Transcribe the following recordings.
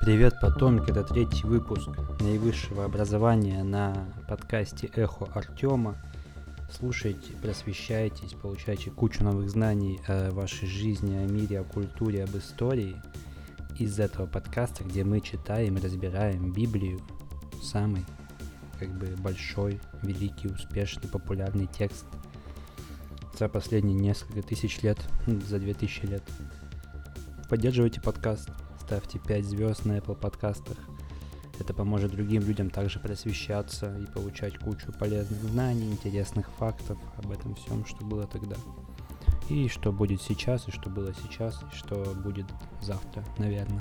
Привет, потомки! Это третий выпуск наивысшего образования на подкасте «Эхо Артема». Слушайте, просвещайтесь, получайте кучу новых знаний о вашей жизни, о мире, о культуре, об истории. Из этого подкаста, где мы читаем и разбираем Библию, самый как бы большой, великий, успешный, популярный текст за последние несколько тысяч лет, за две тысячи лет. Поддерживайте подкаст, ставьте 5 звезд на Apple подкастах. Это поможет другим людям также просвещаться и получать кучу полезных знаний, интересных фактов об этом всем, что было тогда. И что будет сейчас, и что было сейчас, и что будет завтра, наверное.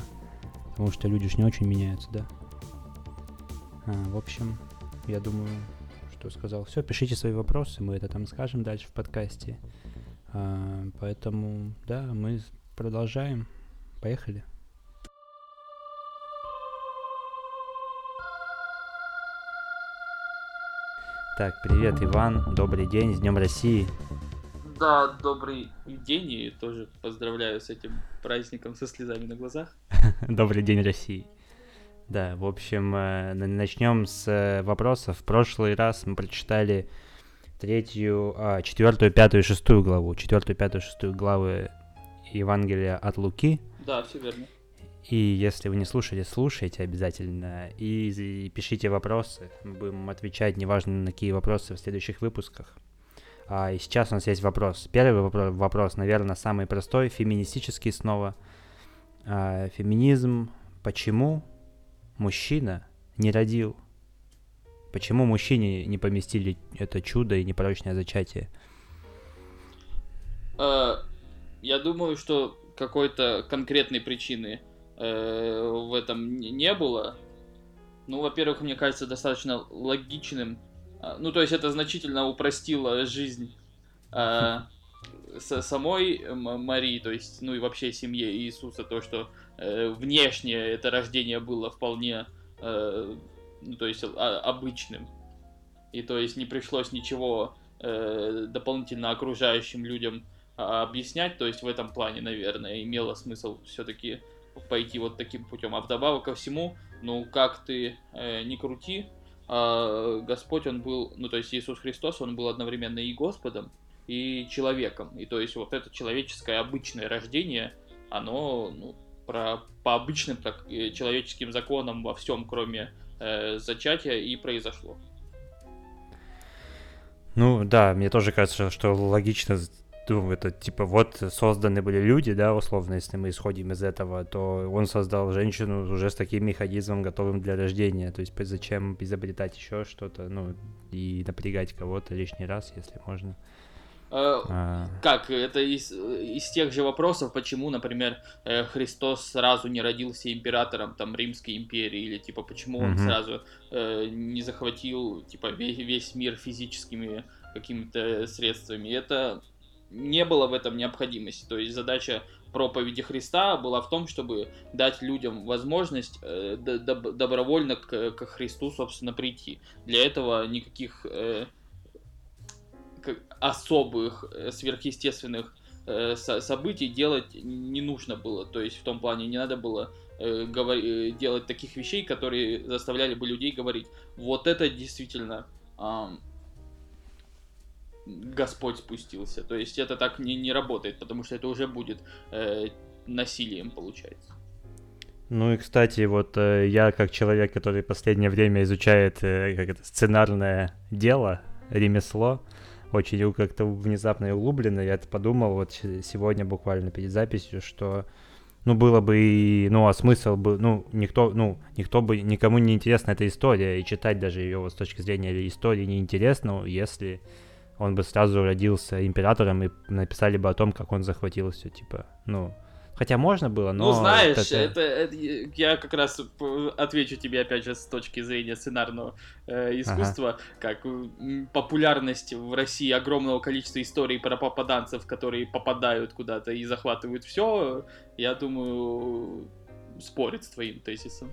Потому что люди ж не очень меняются, да? А, в общем, я думаю, что сказал. Все, пишите свои вопросы, мы это там скажем дальше в подкасте. А, поэтому, да, мы продолжаем. Поехали. Так, привет, Иван. Добрый день, с Днем России. Да, добрый день и тоже поздравляю с этим праздником со слезами на глазах. Добрый день, России. Да, в общем, э, начнем с э, вопросов. В прошлый раз мы прочитали третью, а, четвертую, пятую, шестую главу. Четвертую, пятую, шестую главы Евангелия от Луки. Да, все верно. И если вы не слушали, слушайте обязательно. И, и пишите вопросы. Мы будем отвечать, неважно на какие вопросы в следующих выпусках. А, и сейчас у нас есть вопрос. Первый вопрос, вопрос наверное, самый простой, феминистический снова. А, феминизм. Почему мужчина не родил? Почему мужчине не поместили это чудо и непорочное зачатие? А, я думаю, что какой-то конкретной причины э, в этом не было. Ну, во-первых, мне кажется, достаточно логичным. А, ну, то есть это значительно упростило жизнь э, самой Марии, то есть, ну и вообще семье Иисуса, то, что э, внешне это рождение было вполне, э, ну, то есть, а, обычным. И то есть не пришлось ничего э, дополнительно окружающим людям а, объяснять, то есть в этом плане, наверное, имело смысл все-таки пойти вот таким путем. А вдобавок ко всему, ну как ты э, не крути, э, Господь, он был, ну то есть Иисус Христос, он был одновременно и Господом, и человеком. И то есть вот это человеческое обычное рождение, оно ну, про, по обычным так, э, человеческим законам во всем, кроме э, зачатия, и произошло. Ну да, мне тоже кажется, что логично ну, это типа вот созданы были люди, да, условно, если мы исходим из этого, то он создал женщину уже с таким механизмом, готовым для рождения. То есть зачем изобретать еще что-то, ну, и напрягать кого-то лишний раз, если можно. А, а... Как? Это из, из тех же вопросов, почему, например, э, Христос сразу не родился императором там Римской империи, или типа почему он сразу э, не захватил типа весь, весь мир физическими какими-то средствами. Это не было в этом необходимости. То есть задача проповеди Христа была в том, чтобы дать людям возможность э, доб- добровольно к, Христу, собственно, прийти. Для этого никаких э, особых э, сверхъестественных э, со- событий делать не нужно было. То есть в том плане не надо было э, делать таких вещей, которые заставляли бы людей говорить, вот это действительно Господь спустился. То есть это так не, не работает, потому что это уже будет э, насилием, получается. Ну и, кстати, вот э, я как человек, который последнее время изучает э, как это, сценарное дело, ремесло, очень как-то внезапно и углубленно, я подумал вот сегодня буквально перед записью, что ну, было бы и, ну, а смысл бы, ну, никто, ну, никто бы, никому не интересна эта история, и читать даже ее вот с точки зрения истории неинтересно, если он бы сразу родился императором и написали бы о том, как он захватил все, типа, ну, Хотя можно было, но... Ну, знаешь, это... Это, это я как раз отвечу тебе опять же с точки зрения сценарного э, искусства, ага. как популярность в России огромного количества историй про попаданцев, которые попадают куда-то и захватывают все, я думаю, спорит с твоим тезисом.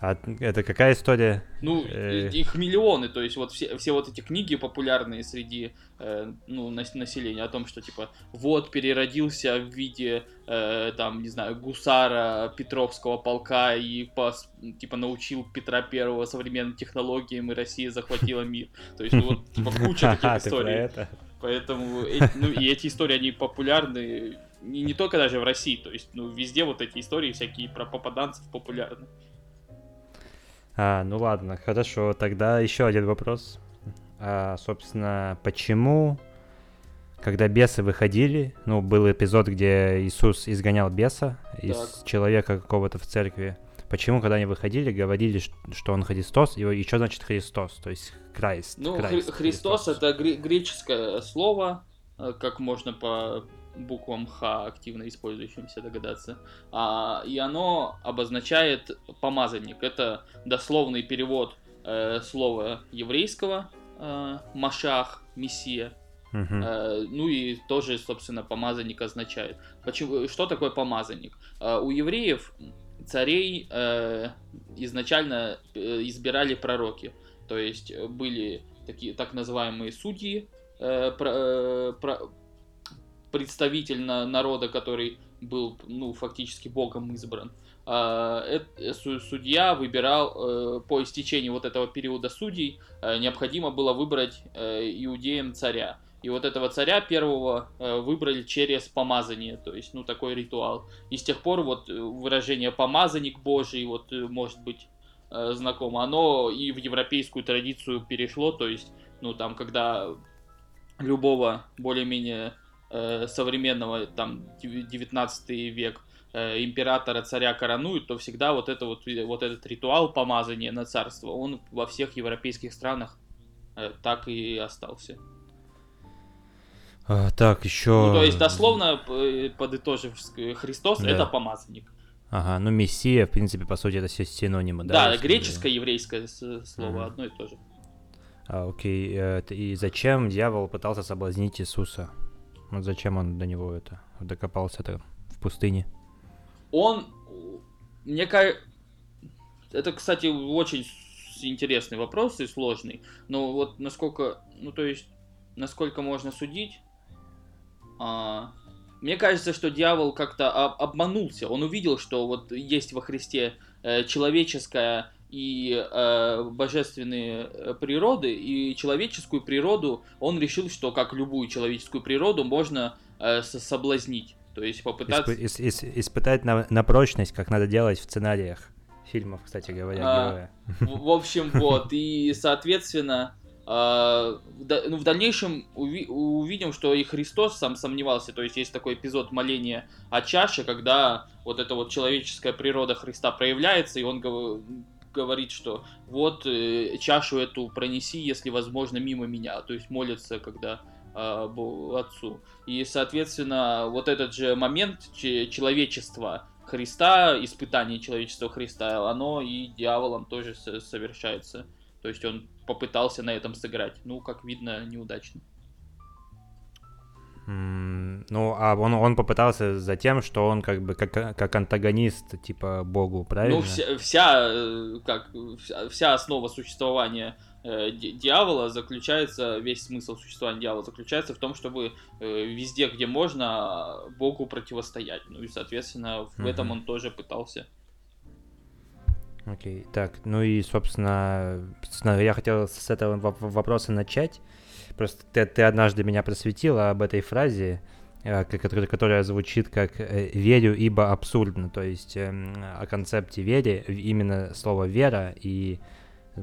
А это какая история? Ну, э... их миллионы, то есть вот все, все вот эти книги популярные среди э, ну, населения о том, что типа вот переродился в виде э, там, не знаю, гусара Петровского полка и по, типа научил Петра Первого современным технологиям, и Россия захватила мир. То есть ну, вот типа куча таких историй. Поэтому ну, и эти истории, они популярны не, не только даже в России, то есть ну, везде вот эти истории всякие про попаданцев популярны. А, ну ладно, хорошо. Тогда еще один вопрос. А, собственно, почему, когда бесы выходили, ну, был эпизод, где Иисус изгонял беса из так. человека какого-то в церкви, почему, когда они выходили, говорили, что он Христос, и, что значит Христос, то есть Крайст? Ну, Христос, Христос это греческое слово, э, как можно по буквам Х, активно использующимся, догадаться. А, и оно обозначает помазанник. Это дословный перевод э, слова еврейского э, Машах, Мессия. Uh-huh. Э, ну и тоже, собственно, помазанник означает. Почему, что такое помазанник? Э, у евреев царей э, изначально э, избирали пророки. То есть были такие так называемые судьи, э, про, э, про, представитель народа, который был, ну, фактически богом избран. А, судья выбирал э, по истечении вот этого периода судей, э, необходимо было выбрать э, иудеям царя. И вот этого царя первого выбрали через помазание, то есть, ну, такой ритуал. И с тех пор вот выражение «помазанник Божий», вот, может быть, знакомо, оно и в европейскую традицию перешло, то есть, ну, там, когда любого более-менее э, современного, там, 19 век, э, императора, царя коронуют, то всегда вот, это вот, вот этот ритуал помазания на царство, он во всех европейских странах э, так и остался. А, так, еще... Ну, то есть, дословно, э, подытожив, Христос да. это помазанник. Ага, ну Мессия, в принципе, по сути, это все синонимы, да? Да, греческое, еврейское слово, ага. одно и то же. А, окей, э, и зачем дьявол пытался соблазнить Иисуса? Вот зачем он до него это докопался-то в пустыне? Он, мне кажется, это, кстати, очень интересный вопрос и сложный. Но вот насколько, ну то есть, насколько можно судить, а, мне кажется, что дьявол как-то обманулся. Он увидел, что вот есть во Христе э, человеческая и э, божественные э, природы, и человеческую природу, он решил, что как любую человеческую природу можно э, соблазнить. То есть попытаться... Исп- ис- испытать на, на прочность, как надо делать в сценариях фильмов, кстати говоря, а, В, в общем, вот, и, соответственно, Uh, ну, в дальнейшем уви- увидим, что и Христос сам сомневался. То есть есть такой эпизод моления о чаше, когда вот эта вот человеческая природа Христа проявляется, и он говорит, что вот э, чашу эту пронеси, если возможно, мимо меня. То есть молится, когда э, отцу. И, соответственно, вот этот же момент человечества Христа, испытание человечества Христа, оно и дьяволом тоже совершается. То есть он попытался на этом сыграть. Ну, как видно, неудачно. Ну, а он, он попытался за тем, что он как бы как, как антагонист, типа, богу, правильно? Ну, вся, вся э, как, вся, вся основа существования э, дьявола заключается, весь смысл существования дьявола заключается в том, чтобы э, везде, где можно, богу противостоять. Ну и, соответственно, в угу. этом он тоже пытался. Окей, так, ну и, собственно, я хотел с этого вопроса начать. Просто ты, ты однажды меня просветила об этой фразе, э, которая, которая звучит как э, «верю, ибо абсурдно», то есть эм, о концепте веры, именно слово «вера» и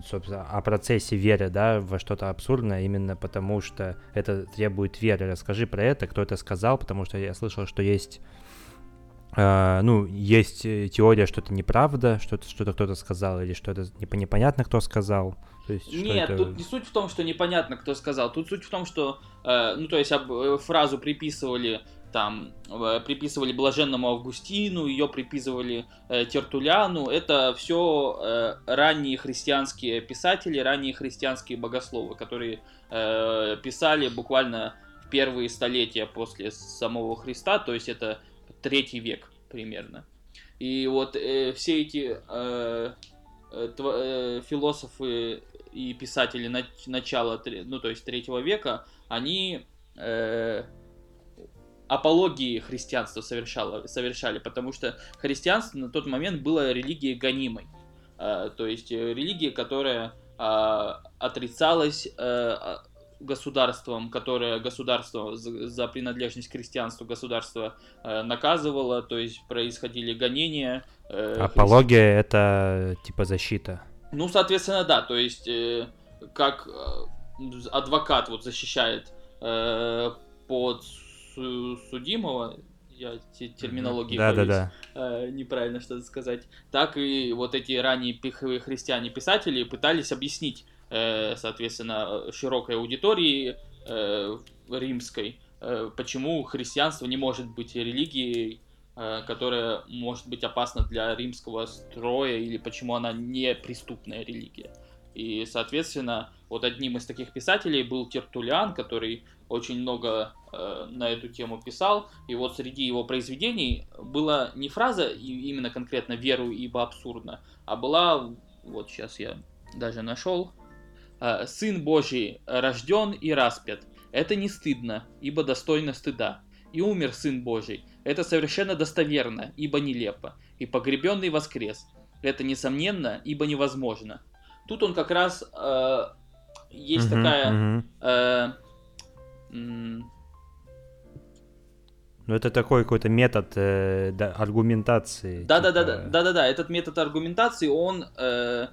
собственно, о процессе веры, да, во что-то абсурдное, именно потому что это требует веры. Расскажи про это, кто это сказал, потому что я слышал, что есть Uh, ну, есть теория, что это неправда, что это что-то кто-то сказал, или что это непонятно, кто сказал. То есть, Нет, это... тут не суть в том, что непонятно, кто сказал. Тут суть в том, что, э, ну, то есть об, э, фразу приписывали там приписывали блаженному Августину, ее приписывали э, Тертуляну. Это все э, ранние христианские писатели, ранние христианские богословы, которые э, писали буквально в первые столетия после самого Христа, то есть это третий век примерно. И вот э, все эти э, э, э, философы и писатели начала, ну то есть третьего века, они э, апологии христианства совершало, совершали, потому что христианство на тот момент было религией гонимой. Э, то есть э, религия, которая э, отрицалась э, государством, которое государство за принадлежность к христианству государство э, наказывало, то есть происходили гонения. Э, Апология христи... это типа защита. Ну, соответственно, да, то есть э, как э, адвокат вот защищает э, под судимого, я терминологии да, боюсь, да, да. Э, неправильно что-то сказать, так и вот эти ранние христиане-писатели пытались объяснить, э, соответственно, широкой аудитории э, римской, э, почему христианство не может быть религией, которая может быть опасна для римского строя, или почему она не преступная религия. И, соответственно, вот одним из таких писателей был Тертулиан, который очень много э, на эту тему писал. И вот среди его произведений была не фраза именно конкретно «веру, ибо абсурдно», а была, вот сейчас я даже нашел, э, «Сын Божий рожден и распят. Это не стыдно, ибо достойно стыда. И умер Сын Божий. Это совершенно достоверно, ибо нелепо. И погребенный воскрес. Это несомненно, ибо невозможно. Тут он как раз э, есть uh-huh, такая uh-huh. Э, ну, это такой какой-то метод э, да, аргументации. Да, типа... да, да, да, да, да, да. Этот метод аргументации он э,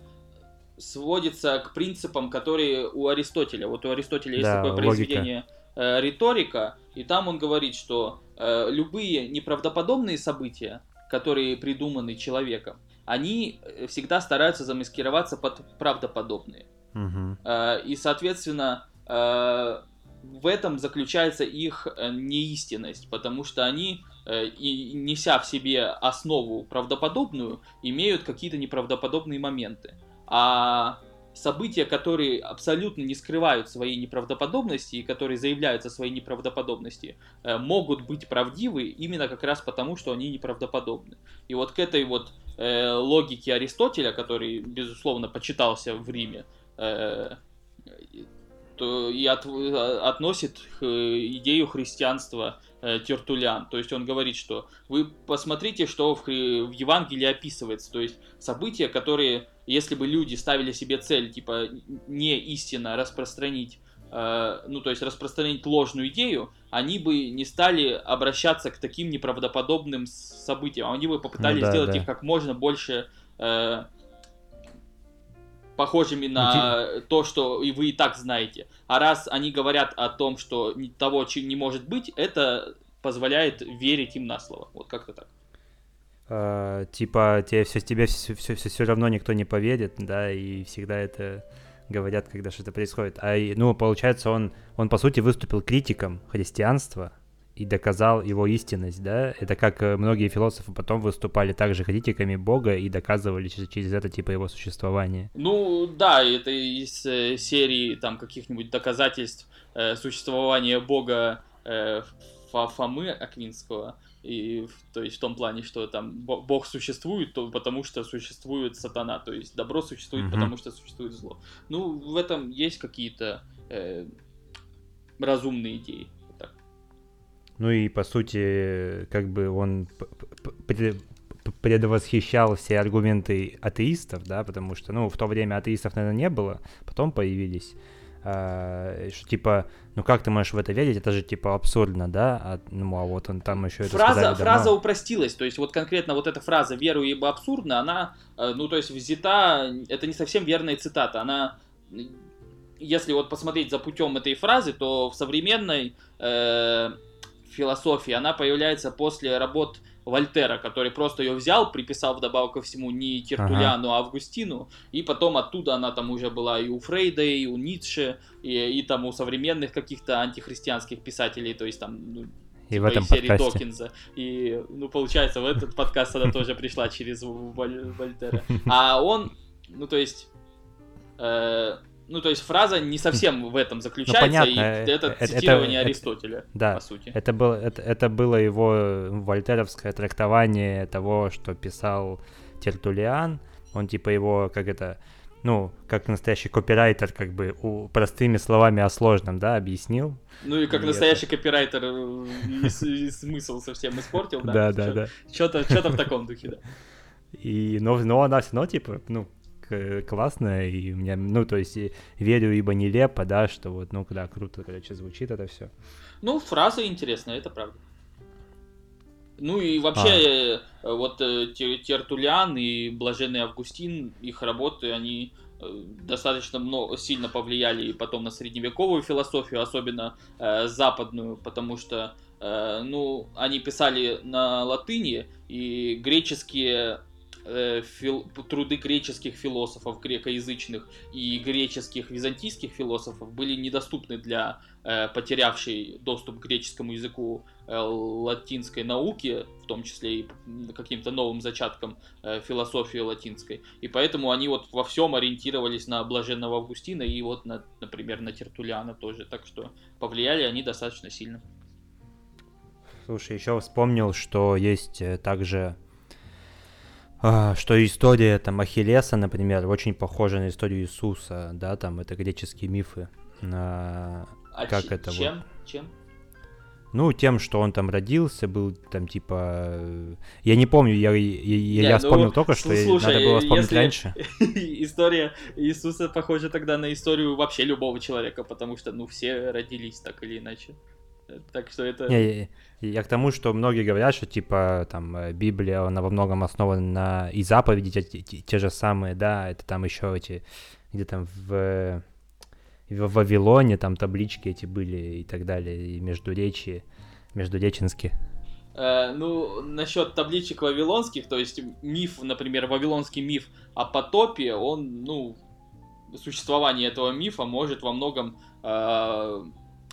сводится к принципам, которые у Аристотеля. Вот уАристотеля есть да, такое произведение э, риторика, и там он говорит, что любые неправдоподобные события, которые придуманы человеком, они э, всегда стараются замаскироваться под правдоподобные. Угу. Э, и, соответственно, э, в этом заключается их э, неистинность, потому что они, э, и неся в себе основу правдоподобную, имеют какие-то неправдоподобные моменты. А события, которые абсолютно не скрывают своей неправдоподобности и которые заявляются своей неправдоподобности, э, могут быть правдивы именно как раз потому, что они неправдоподобны. И вот к этой вот э, логике Аристотеля, который, безусловно, почитался в Риме, э, то и от, относит идею христианства э, Тертулян. То есть он говорит, что вы посмотрите, что в, в Евангелии описывается. То есть события, которые, если бы люди ставили себе цель, типа, не истинно распространить э, ну, то есть распространить ложную идею, они бы не стали обращаться к таким неправдоподобным событиям. Они бы попытались ну, да, сделать да. их как можно больше э, похожими на ну, то, что и вы и так знаете. А раз они говорят о том, что того, чем не может быть, это позволяет верить им на слово. Вот как-то так. А, типа тебе все тебе все, все, все, все равно никто не поверит, да, и всегда это говорят, когда что-то происходит. А ну получается он он по сути выступил критиком христианства, и доказал его истинность, да? Это как э, многие философы потом выступали также критиками Бога и доказывали через, через это типа его существование. Ну да, это из э, серии там каких-нибудь доказательств э, существования Бога э, Фомы Аквинского. И, то есть в том плане, что там Бог существует, то, потому что существует сатана, то есть добро существует, mm-hmm. потому что существует зло. Ну, в этом есть какие-то э, разумные идеи. Ну и, по сути, как бы он предвосхищал все аргументы атеистов, да, потому что, ну, в то время атеистов, наверное, не было, потом появились. А, что типа, ну как ты можешь в это верить? Это же типа абсурдно, да? А, ну а вот он там еще это фраза, фраза упростилась, то есть вот конкретно вот эта фраза "веру ибо абсурдно", она, э, ну то есть взята, это не совсем верная цитата, она если вот посмотреть за путем этой фразы, то в современной э, философии, она появляется после работ Вольтера, который просто ее взял, приписал вдобавок ко всему не Тертуляну, ага. а Августину, и потом оттуда она там уже была и у Фрейда, и у Ницше, и, и там у современных каких-то антихристианских писателей, то есть там ну, и в типа этом серии подкасте. Докинза. И, ну, получается, в этот подкаст она тоже пришла через Вольтера. А он, ну, то есть, э, ну, то есть фраза не совсем в этом заключается, ну, понятно, и это, это цитирование это, Аристотеля, это, да, по сути. Это, был, это, это было его вольтеровское трактование того, что писал Тертулиан, Он типа его, как это, ну, как настоящий копирайтер, как бы у, простыми словами о сложном, да, объяснил. Ну и как и настоящий это... копирайтер э, и, и смысл совсем испортил, да? Да, да, да. Что-то, что-то в таком духе, да. И, но, но она все равно, типа, ну, классная, и у меня, ну, то есть, верю, ибо нелепо, да, что вот, ну, когда круто, короче, звучит это все. Ну, фраза интересная, это правда. Ну и вообще, а. Э, вот э, Тертулян и Блаженный Августин, их работы, они э, достаточно много, сильно повлияли и потом на средневековую философию, особенно э, западную, потому что, э, ну, они писали на латыни, и греческие э, фил, труды греческих философов грекоязычных и греческих византийских философов были недоступны для э, потерявшей доступ к греческому языку э, латинской науки, в том числе и каким-то новым зачаткам э, философии латинской. И поэтому они вот во всем ориентировались на блаженного Августина и вот, на, например, на Тертуляна тоже. Так что повлияли они достаточно сильно. Слушай, еще вспомнил, что есть э, также что история там Ахиллеса, например, очень похожа на историю Иисуса, да, там это греческие мифы. А, а как ч- это чем? вот? Чем? Ну, тем, что он там родился, был там типа... Э, я не помню, я, я, я, я ну, вспомнил только, что слушай, надо было вспомнить если раньше. История Иисуса похожа тогда на историю вообще любого человека, потому что, ну, все родились так или иначе. Так что это... Не, я, я к тому, что многие говорят, что типа там э, Библия, она во многом основана на и заповеди те, те, те же самые, да, это там еще эти, где там в, в Вавилоне там таблички эти были и так далее, и между речи, между реченские. Э, ну, насчет табличек вавилонских, то есть миф, например, вавилонский миф о потопе, он, ну, существование этого мифа может во многом э,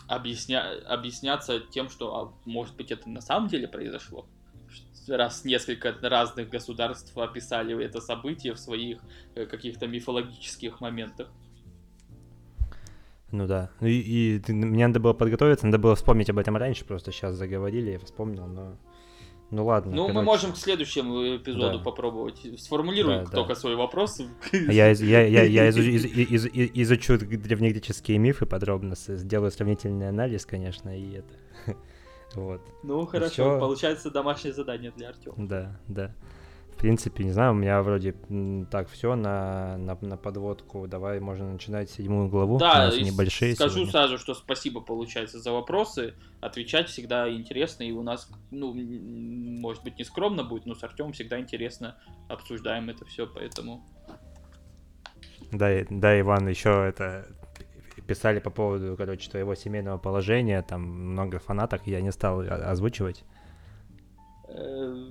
объясня... объясняться тем, что, а, может быть, это на самом деле произошло. Раз несколько разных государств описали это событие в своих э, каких-то мифологических моментах. Ну да. И, и мне надо было подготовиться, надо было вспомнить об этом раньше, просто сейчас заговорили, я вспомнил, но ну ладно. Ну, короче. мы можем к следующему эпизоду да. попробовать. Сформулируй да, только да. свой вопрос. Я, я, я, я изучу, из, из, из, изучу древнегреческие мифы подробно, сделаю сравнительный анализ, конечно, и это. Вот. Ну, хорошо, Все... получается домашнее задание для Артема. Да, да принципе, не знаю, у меня вроде так все на, на, на подводку. Давай можно начинать седьмую главу. Да, небольшие. Скажу сегодня. сразу, что спасибо получается за вопросы. Отвечать всегда интересно. И у нас, ну, может быть, не скромно будет, но с Артемом всегда интересно обсуждаем это все, поэтому. Да, да, Иван, еще это писали по поводу, короче, твоего семейного положения, там много фанаток, я не стал озвучивать. Э,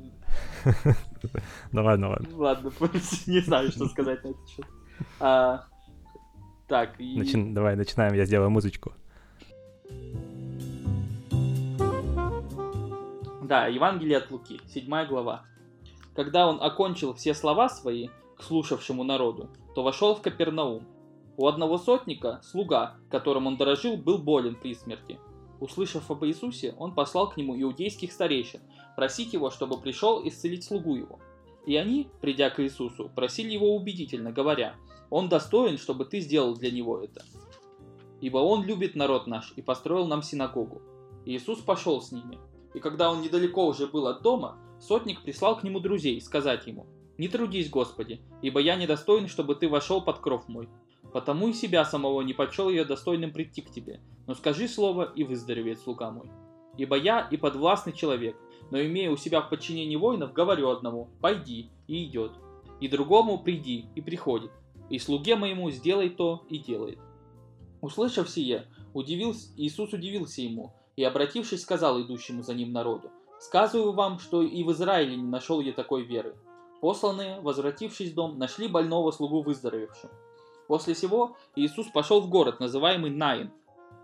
ну ладно. Ладно, не знаю, что сказать на этот счет. А, так. Давай, начинаем, я сделаю музычку. Да, Евангелие от Луки, седьмая глава. Когда он окончил все слова свои к слушавшему народу, то вошел в Капернаум. У одного сотника, слуга, которым он дорожил, был болен при смерти. Услышав об Иисусе, он послал к нему иудейских старейшин, просить его, чтобы пришел исцелить слугу его. И они, придя к Иисусу, просили его убедительно, говоря, «Он достоин, чтобы ты сделал для него это. Ибо он любит народ наш и построил нам синагогу». Иисус пошел с ними. И когда он недалеко уже был от дома, сотник прислал к нему друзей сказать ему, «Не трудись, Господи, ибо я недостоин, чтобы ты вошел под кров мой. Потому и себя самого не почел я достойным прийти к тебе, но скажи слово, и выздоровеет слуга мой. Ибо я и подвластный человек, но имея у себя в подчинении воинов, говорю одному «пойди» и идет, и другому «приди» и приходит, и слуге моему «сделай то» и делает. Услышав сие, удивился, Иисус удивился ему, и, обратившись, сказал идущему за ним народу, «Сказываю вам, что и в Израиле не нашел я такой веры». Посланные, возвратившись в дом, нашли больного слугу выздоровевшим. После сего Иисус пошел в город, называемый Наин,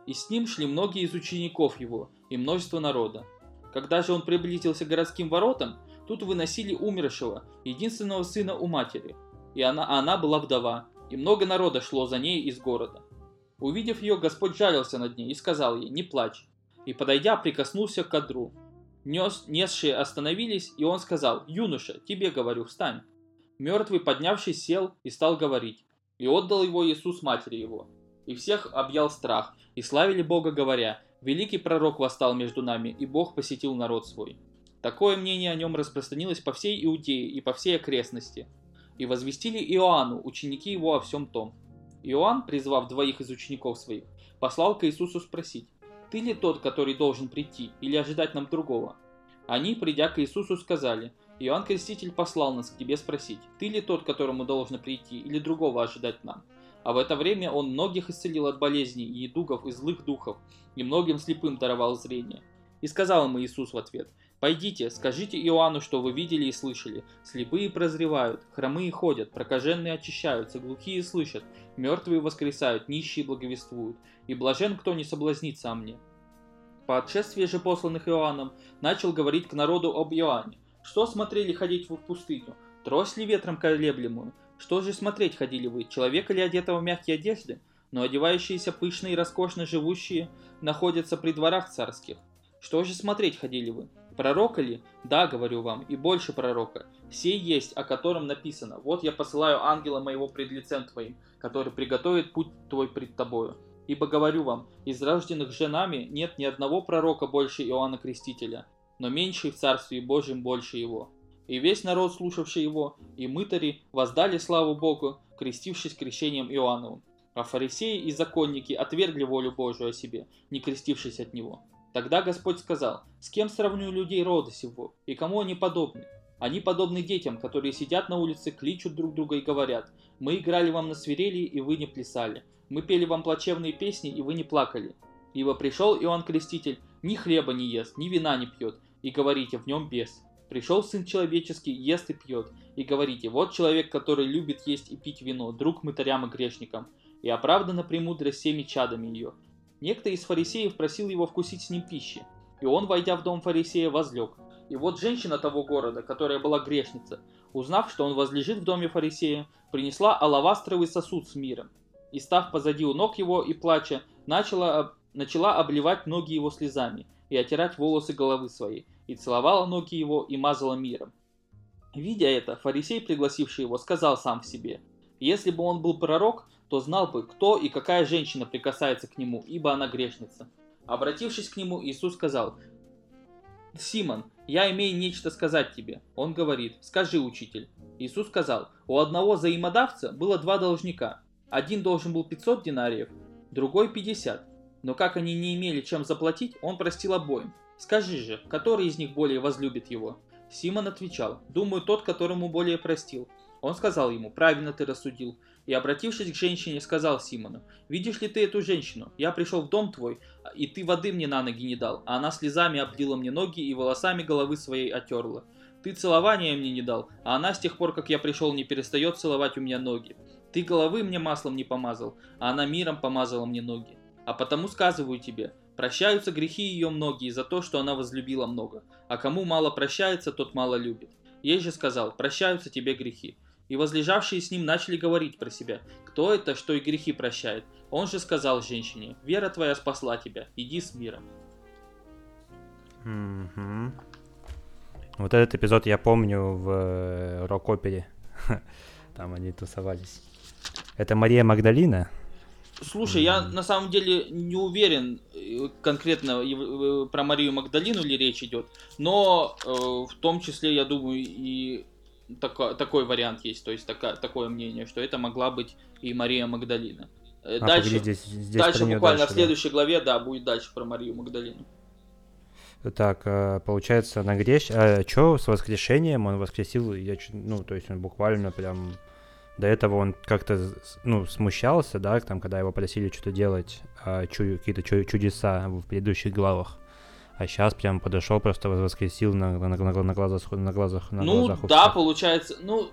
и с ним шли многие из учеников его и множество народа. Когда же он приблизился к городским воротам, тут выносили умершего, единственного сына у матери, и она, она была вдова, и много народа шло за ней из города. Увидев ее, Господь жалился над ней и сказал ей, не плачь, и, подойдя, прикоснулся к кадру. Нес, несшие остановились, и он сказал, юноша, тебе говорю, встань. Мертвый, поднявшись, сел и стал говорить. И отдал его Иисус матери его. И всех объял страх, и славили Бога, говоря, «Великий пророк восстал между нами, и Бог посетил народ свой». Такое мнение о нем распространилось по всей Иудее и по всей окрестности. И возвестили Иоанну, ученики его о всем том. Иоанн, призвав двоих из учеников своих, послал к Иисусу спросить, «Ты ли тот, который должен прийти, или ожидать нам другого?» Они, придя к Иисусу, сказали, «Иоанн Креститель послал нас к тебе спросить, ты ли тот, которому должно прийти, или другого ожидать нам?» А в это время он многих исцелил от болезней и недугов и злых духов, и многим слепым даровал зрение. И сказал ему Иисус в ответ, «Пойдите, скажите Иоанну, что вы видели и слышали. Слепые прозревают, хромые ходят, прокаженные очищаются, глухие слышат, мертвые воскресают, нищие благовествуют, и блажен, кто не соблазнится о мне». По отшествии же посланных Иоанном начал говорить к народу об Иоанне. Что смотрели ходить в пустыню? Трось ли ветром колеблемую? Что же смотреть ходили вы, человека ли одетого в мягкие одежды? Но одевающиеся пышно и роскошно живущие находятся при дворах царских. Что же смотреть ходили вы? Пророка ли? Да, говорю вам, и больше пророка. Сей есть, о котором написано. Вот я посылаю ангела моего пред лицем твоим, который приготовит путь твой пред тобою. Ибо говорю вам, из рожденных женами нет ни одного пророка больше Иоанна Крестителя, но меньший в Царстве Божьем больше его. И весь народ, слушавший его, и мытари воздали славу Богу, крестившись крещением Иоанновым. А фарисеи и законники отвергли волю Божию о себе, не крестившись от него. Тогда Господь сказал, с кем сравню людей рода сего, и кому они подобны? Они подобны детям, которые сидят на улице, кличут друг друга и говорят, мы играли вам на свирели, и вы не плясали, мы пели вам плачевные песни, и вы не плакали. Ибо пришел Иоанн Креститель, ни хлеба не ест, ни вина не пьет, и говорите, в нем бес. Пришел Сын Человеческий, ест и пьет, и говорите, вот человек, который любит есть и пить вино, друг мытарям и грешникам, и оправдана премудрость всеми чадами ее. Некто из фарисеев просил его вкусить с ним пищи, и он, войдя в дом фарисея, возлег. И вот женщина того города, которая была грешница, узнав, что он возлежит в доме фарисея, принесла алавастровый сосуд с миром, и, став позади у ног его и плача, начала, начала обливать ноги его слезами и отирать волосы головы своей, и целовала ноги его и мазала миром. Видя это, фарисей, пригласивший его, сказал сам в себе, «Если бы он был пророк, то знал бы, кто и какая женщина прикасается к нему, ибо она грешница». Обратившись к нему, Иисус сказал, «Симон, я имею нечто сказать тебе». Он говорит, «Скажи, учитель». Иисус сказал, «У одного взаимодавца было два должника. Один должен был 500 динариев, другой 50. Но как они не имели чем заплатить, он простил обоим. Скажи же, который из них более возлюбит его? Симон отвечал, думаю, тот, которому более простил. Он сказал ему, правильно ты рассудил. И, обратившись к женщине, сказал Симону, видишь ли ты эту женщину? Я пришел в дом твой, и ты воды мне на ноги не дал, а она слезами облила мне ноги и волосами головы своей отерла. Ты целования мне не дал, а она с тех пор, как я пришел, не перестает целовать у меня ноги. Ты головы мне маслом не помазал, а она миром помазала мне ноги. А потому сказываю тебе, прощаются грехи ее многие за то, что она возлюбила много, а кому мало прощается, тот мало любит. Ей же сказал, прощаются тебе грехи. И возлежавшие с ним начали говорить про себя, кто это, что и грехи прощает. Он же сказал женщине, вера твоя спасла тебя, иди с миром. Мгм. Вот этот эпизод я помню в э, рок-опере. Там они тусовались. Это Мария Магдалина? Слушай, я на самом деле не уверен э, конкретно э, про Марию Магдалину ли речь идет, но э, в том числе, я думаю, и тако- такой вариант есть, то есть така- такое мнение, что это могла быть и Мария Магдалина. Э, А, дальше, погоди, здесь, здесь дальше буквально дальше, в да. следующей главе, да, будет дальше про Марию Магдалину. Так, получается, на грещ... А, чё с воскрешением он воскресил, я, ну, то есть он буквально прям... До этого он как-то, ну, смущался, да, там, когда его просили что-то делать, а, чу- какие-то чу- чудеса в предыдущих главах. А сейчас прям подошел, просто воскресил на, на, на, на глазах, на глазах, на ну, глазах да, получается, ну,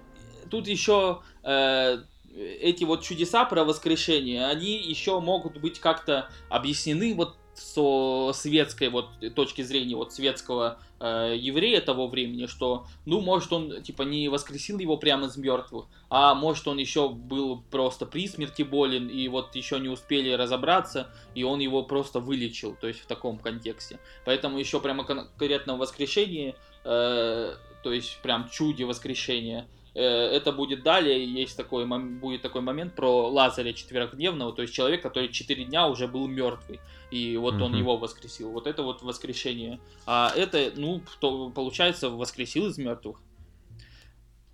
тут еще э, эти вот чудеса про воскрешение, они еще могут быть как-то объяснены вот со светской вот точки зрения вот светского э, еврея того времени, что, ну, может, он, типа, не воскресил его прямо из мертвых, а может, он еще был просто при смерти болен, и вот еще не успели разобраться, и он его просто вылечил, то есть в таком контексте. Поэтому еще прямо конкретно в воскрешении, э, то есть прям чуде воскрешения, э, это будет далее, есть такой, будет такой момент про Лазаря четверокдневного, то есть человек, который четыре дня уже был мертвый, и вот mm-hmm. он его воскресил. Вот это вот воскрешение. А это, ну, то, получается, воскресил из мертвых.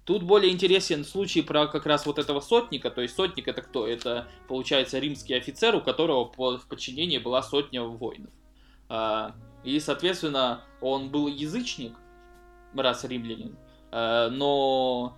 Тут более интересен случай про как раз вот этого сотника. То есть сотник это кто? Это, получается, римский офицер, у которого в подчинении была сотня воинов. А, и, соответственно, он был язычник, раз римлянин, а, но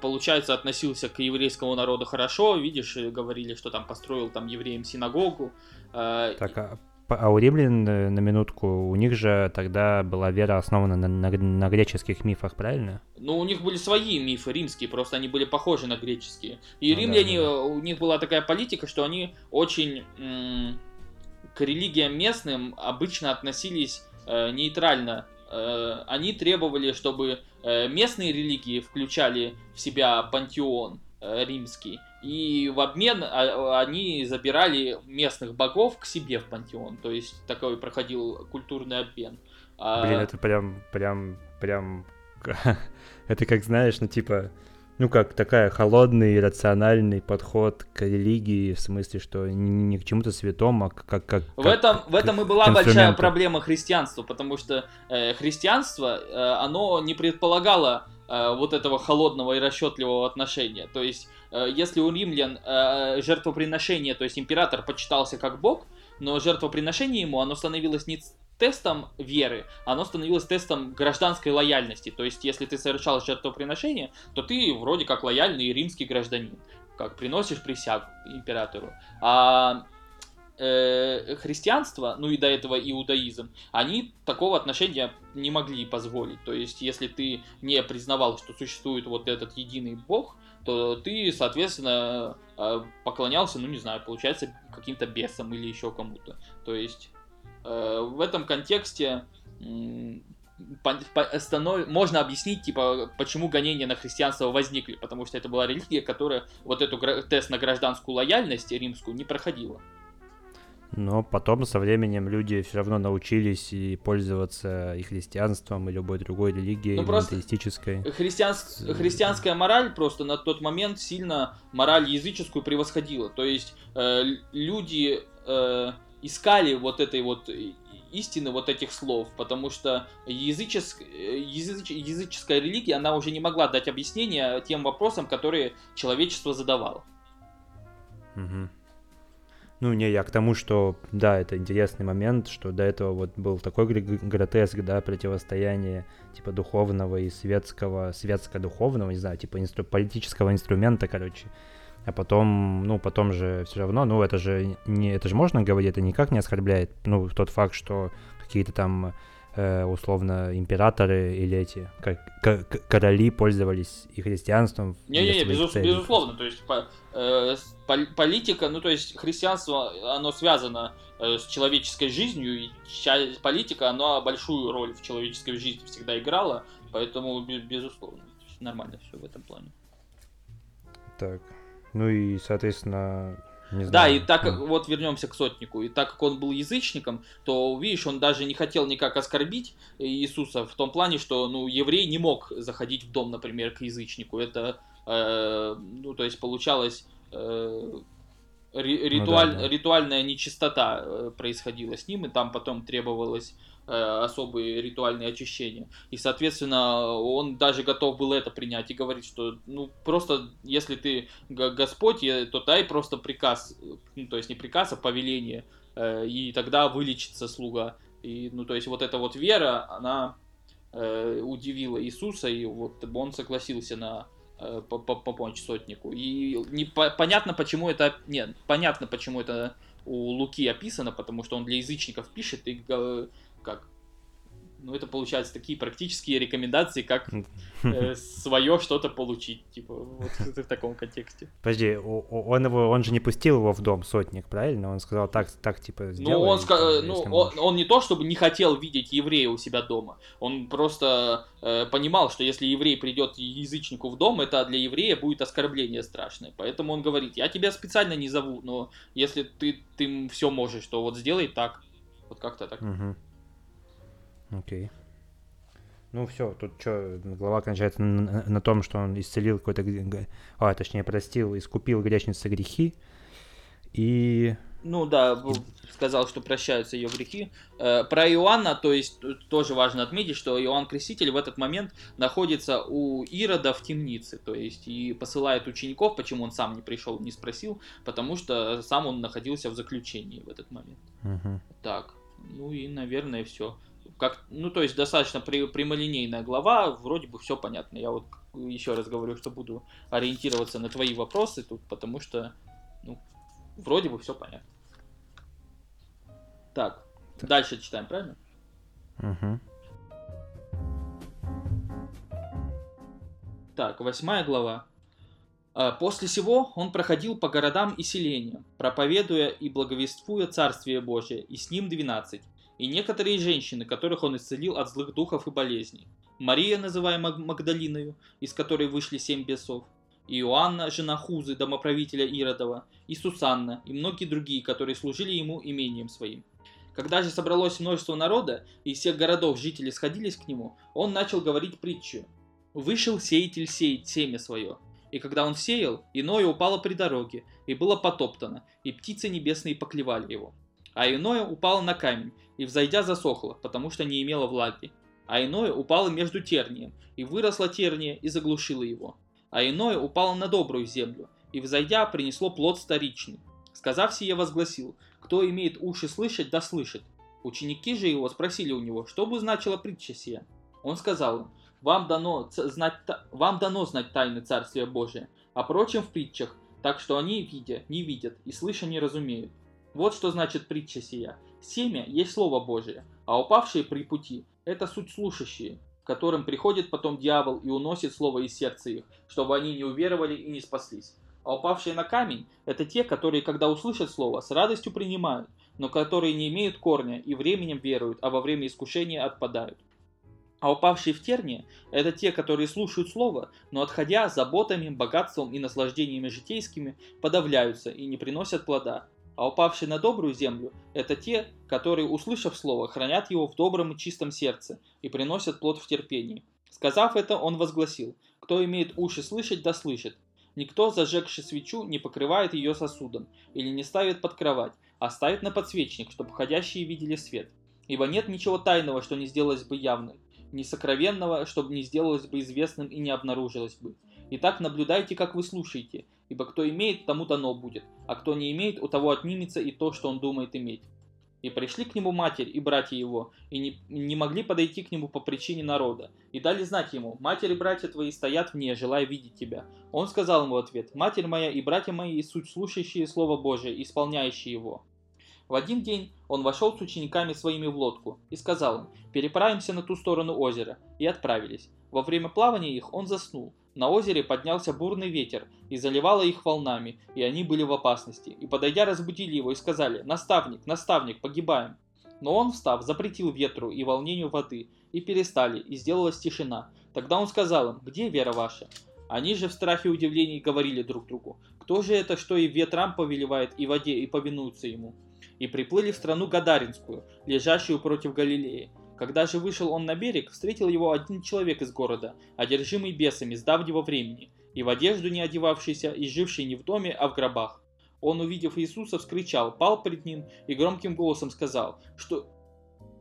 получается, относился к еврейскому народу хорошо, видишь, говорили, что там построил там евреям синагогу. Так, а а у римлян, э, на минутку, у них же тогда была вера основана на, на, на греческих мифах, правильно? Ну, у них были свои мифы римские, просто они были похожи на греческие. И ну, римляне, да, да. у них была такая политика, что они очень м- к религиям местным обычно относились э, нейтрально. Э, они требовали, чтобы э, местные религии включали в себя пантеон э, римский, и в обмен а, они забирали местных богов к себе в пантеон. То есть такой проходил культурный обмен. А Блин, это прям, прям, прям... это как, знаешь, ну типа... Ну, как такая холодный, рациональный подход к религии, в смысле, что не, к чему-то святому, а как... как в, этом, в этом и была большая проблема христианства, потому что э, христианство, э, оно не предполагало э, вот этого холодного и расчетливого отношения. То есть Э, если у римлян э, жертвоприношение, то есть император почитался как бог, но жертвоприношение ему, оно становилось не тестом веры, оно становилось тестом гражданской лояльности. То есть, если ты совершал жертвоприношение, то ты вроде как лояльный римский гражданин, как приносишь присягу императору. А э, христианство, ну и до этого иудаизм, они такого отношения не могли позволить. То есть, если ты не признавал, что существует вот этот единый бог, то ты, соответственно, э, поклонялся, ну не знаю, получается, каким-то бесам или еще кому-то. То есть в этом контексте можно объяснить, типа, почему гонения на христианство возникли, потому что это была религия, которая вот эту тест на гражданскую лояльность римскую не проходила. Но потом со временем люди все равно научились и пользоваться и христианством, и любой другой религией, ну, просто Христианс... Христианская мораль просто на тот момент сильно мораль языческую превосходила. То есть э, люди э, искали вот этой вот истины вот этих слов, потому что языческ... языч... языческая религия, она уже не могла дать объяснение тем вопросам, которые человечество задавало. Угу. Ну, не, я к тому, что, да, это интересный момент, что до этого вот был такой гротеск, да, противостояние, типа, духовного и светского, светско-духовного, не знаю, типа, инстру- политического инструмента, короче. А потом, ну, потом же все равно, ну, это же не, это же можно говорить, это никак не оскорбляет, ну, тот факт, что какие-то там э, условно императоры или эти как, короли пользовались и христианством. Не-не-не, безус, безусловно, то есть по, э, политика, ну то есть христианство, оно связано э, с человеческой жизнью, и политика, она большую роль в человеческой жизни всегда играла, поэтому безусловно, нормально все в этом плане. Так, ну и, соответственно, не да, и так как, вот вернемся к сотнику, и так как он был язычником, то, видишь, он даже не хотел никак оскорбить Иисуса в том плане, что, ну, еврей не мог заходить в дом, например, к язычнику. Это, э, ну, то есть получалось... Э, ритуаль, ну, да, да. ритуальная нечистота э, происходила с ним, и там потом требовалось Э, особые ритуальные очищения. И, соответственно, он даже готов был это принять и говорить, что, ну, просто, если ты Господь, то дай просто приказ, ну, то есть не приказ, а повеление, э, и тогда вылечится слуга. И, ну, то есть вот эта вот вера, она э, удивила Иисуса, и вот он согласился на помочь сотнику. И не, понятно, почему это... Нет, понятно, почему это у Луки описано, потому что он для язычников пишет и как ну, это получается такие практические рекомендации, как э, свое что-то получить, типа, вот в таком контексте. Подожди, он его, он же не пустил его в дом, сотник, правильно? Он сказал, так, так, типа, сделай. Ну, он, ска- ну, он, он не то, чтобы не хотел видеть еврея у себя дома, он просто э, понимал, что если еврей придет язычнику в дом, это для еврея будет оскорбление страшное, поэтому он говорит, я тебя специально не зову, но если ты, ты все можешь, то вот сделай так, вот как-то так. Угу. Окей. Ну все, тут что, глава кончается на, на том, что он исцелил какой-то, а, точнее, простил, искупил грешницы грехи, и ну да, сказал, что прощаются ее грехи. Э, про Иоанна, то есть тоже важно отметить, что Иоанн Креститель в этот момент находится у Ирода в темнице, то есть и посылает учеников, почему он сам не пришел, не спросил, потому что сам он находился в заключении в этот момент. Угу. Так, ну и, наверное, все. Как, ну, то есть достаточно при, прямолинейная глава, вроде бы все понятно. Я вот еще раз говорю, что буду ориентироваться на твои вопросы тут, потому что, ну, вроде бы все понятно. Так, так. дальше читаем, правильно? Угу. Так, восьмая глава. А, после сего он проходил по городам и селениям, проповедуя и благовествуя Царствие Божие, и с ним двенадцать, и некоторые женщины, которых он исцелил от злых духов и болезней. Мария, называемая Магдалиною, из которой вышли семь бесов, Иоанна, жена Хузы, домоправителя Иродова, и Сусанна, и многие другие, которые служили ему имением своим. Когда же собралось множество народа, и из всех городов жители сходились к нему, он начал говорить притчу. «Вышел сеятель сеять семя свое, и когда он сеял, иное упало при дороге, и было потоптано, и птицы небесные поклевали его. А иное упало на камень, и взойдя засохло, потому что не имело влаги. А иное упало между тернием, и выросла терния, и заглушила его. А иное упало на добрую землю, и взойдя принесло плод старичный. Сказав сие, возгласил, кто имеет уши слышать, да слышит. Ученики же его спросили у него, что бы значила притча сия. Он сказал им, вам дано, знать, вам дано знать тайны Царствия Божия, а прочим в притчах, так что они, видя, не видят, и слыша не разумеют. Вот что значит притча сия. Семя есть Слово Божие, а упавшие при пути – это суть слушающие, которым приходит потом дьявол и уносит Слово из сердца их, чтобы они не уверовали и не спаслись. А упавшие на камень – это те, которые, когда услышат слово, с радостью принимают, но которые не имеют корня и временем веруют, а во время искушения отпадают. А упавшие в тернии – это те, которые слушают слово, но отходя заботами, богатством и наслаждениями житейскими, подавляются и не приносят плода. А упавшие на добрую землю – это те, которые, услышав слово, хранят его в добром и чистом сердце и приносят плод в терпении. Сказав это, он возгласил, кто имеет уши слышать, да слышит. Никто, зажегший свечу, не покрывает ее сосудом или не ставит под кровать, а ставит на подсвечник, чтобы входящие видели свет. Ибо нет ничего тайного, что не сделалось бы явным, ни сокровенного, чтобы не сделалось бы известным и не обнаружилось бы. Итак, наблюдайте, как вы слушаете, ибо кто имеет, тому дано будет, а кто не имеет, у того отнимется и то, что он думает иметь. И пришли к нему матерь и братья его, и не, не могли подойти к нему по причине народа. И дали знать ему, матерь и братья твои стоят вне, желая видеть тебя. Он сказал ему в ответ, матерь моя и братья мои, суть слушающие Слово Божие, исполняющие его. В один день он вошел с учениками своими в лодку и сказал им, переправимся на ту сторону озера, и отправились. Во время плавания их он заснул, на озере поднялся бурный ветер и заливало их волнами, и они были в опасности. И подойдя, разбудили его и сказали, «Наставник, наставник, погибаем!» Но он, встав, запретил ветру и волнению воды, и перестали, и сделалась тишина. Тогда он сказал им, «Где вера ваша?» Они же в страхе и удивлении говорили друг другу, «Кто же это, что и ветрам повелевает, и воде, и повинуются ему?» И приплыли в страну Гадаринскую, лежащую против Галилеи. Когда же вышел он на берег, встретил его один человек из города, одержимый бесами с давнего времени, и в одежду не одевавшийся, и живший не в доме, а в гробах. Он, увидев Иисуса, вскричал, пал пред ним и громким голосом сказал, что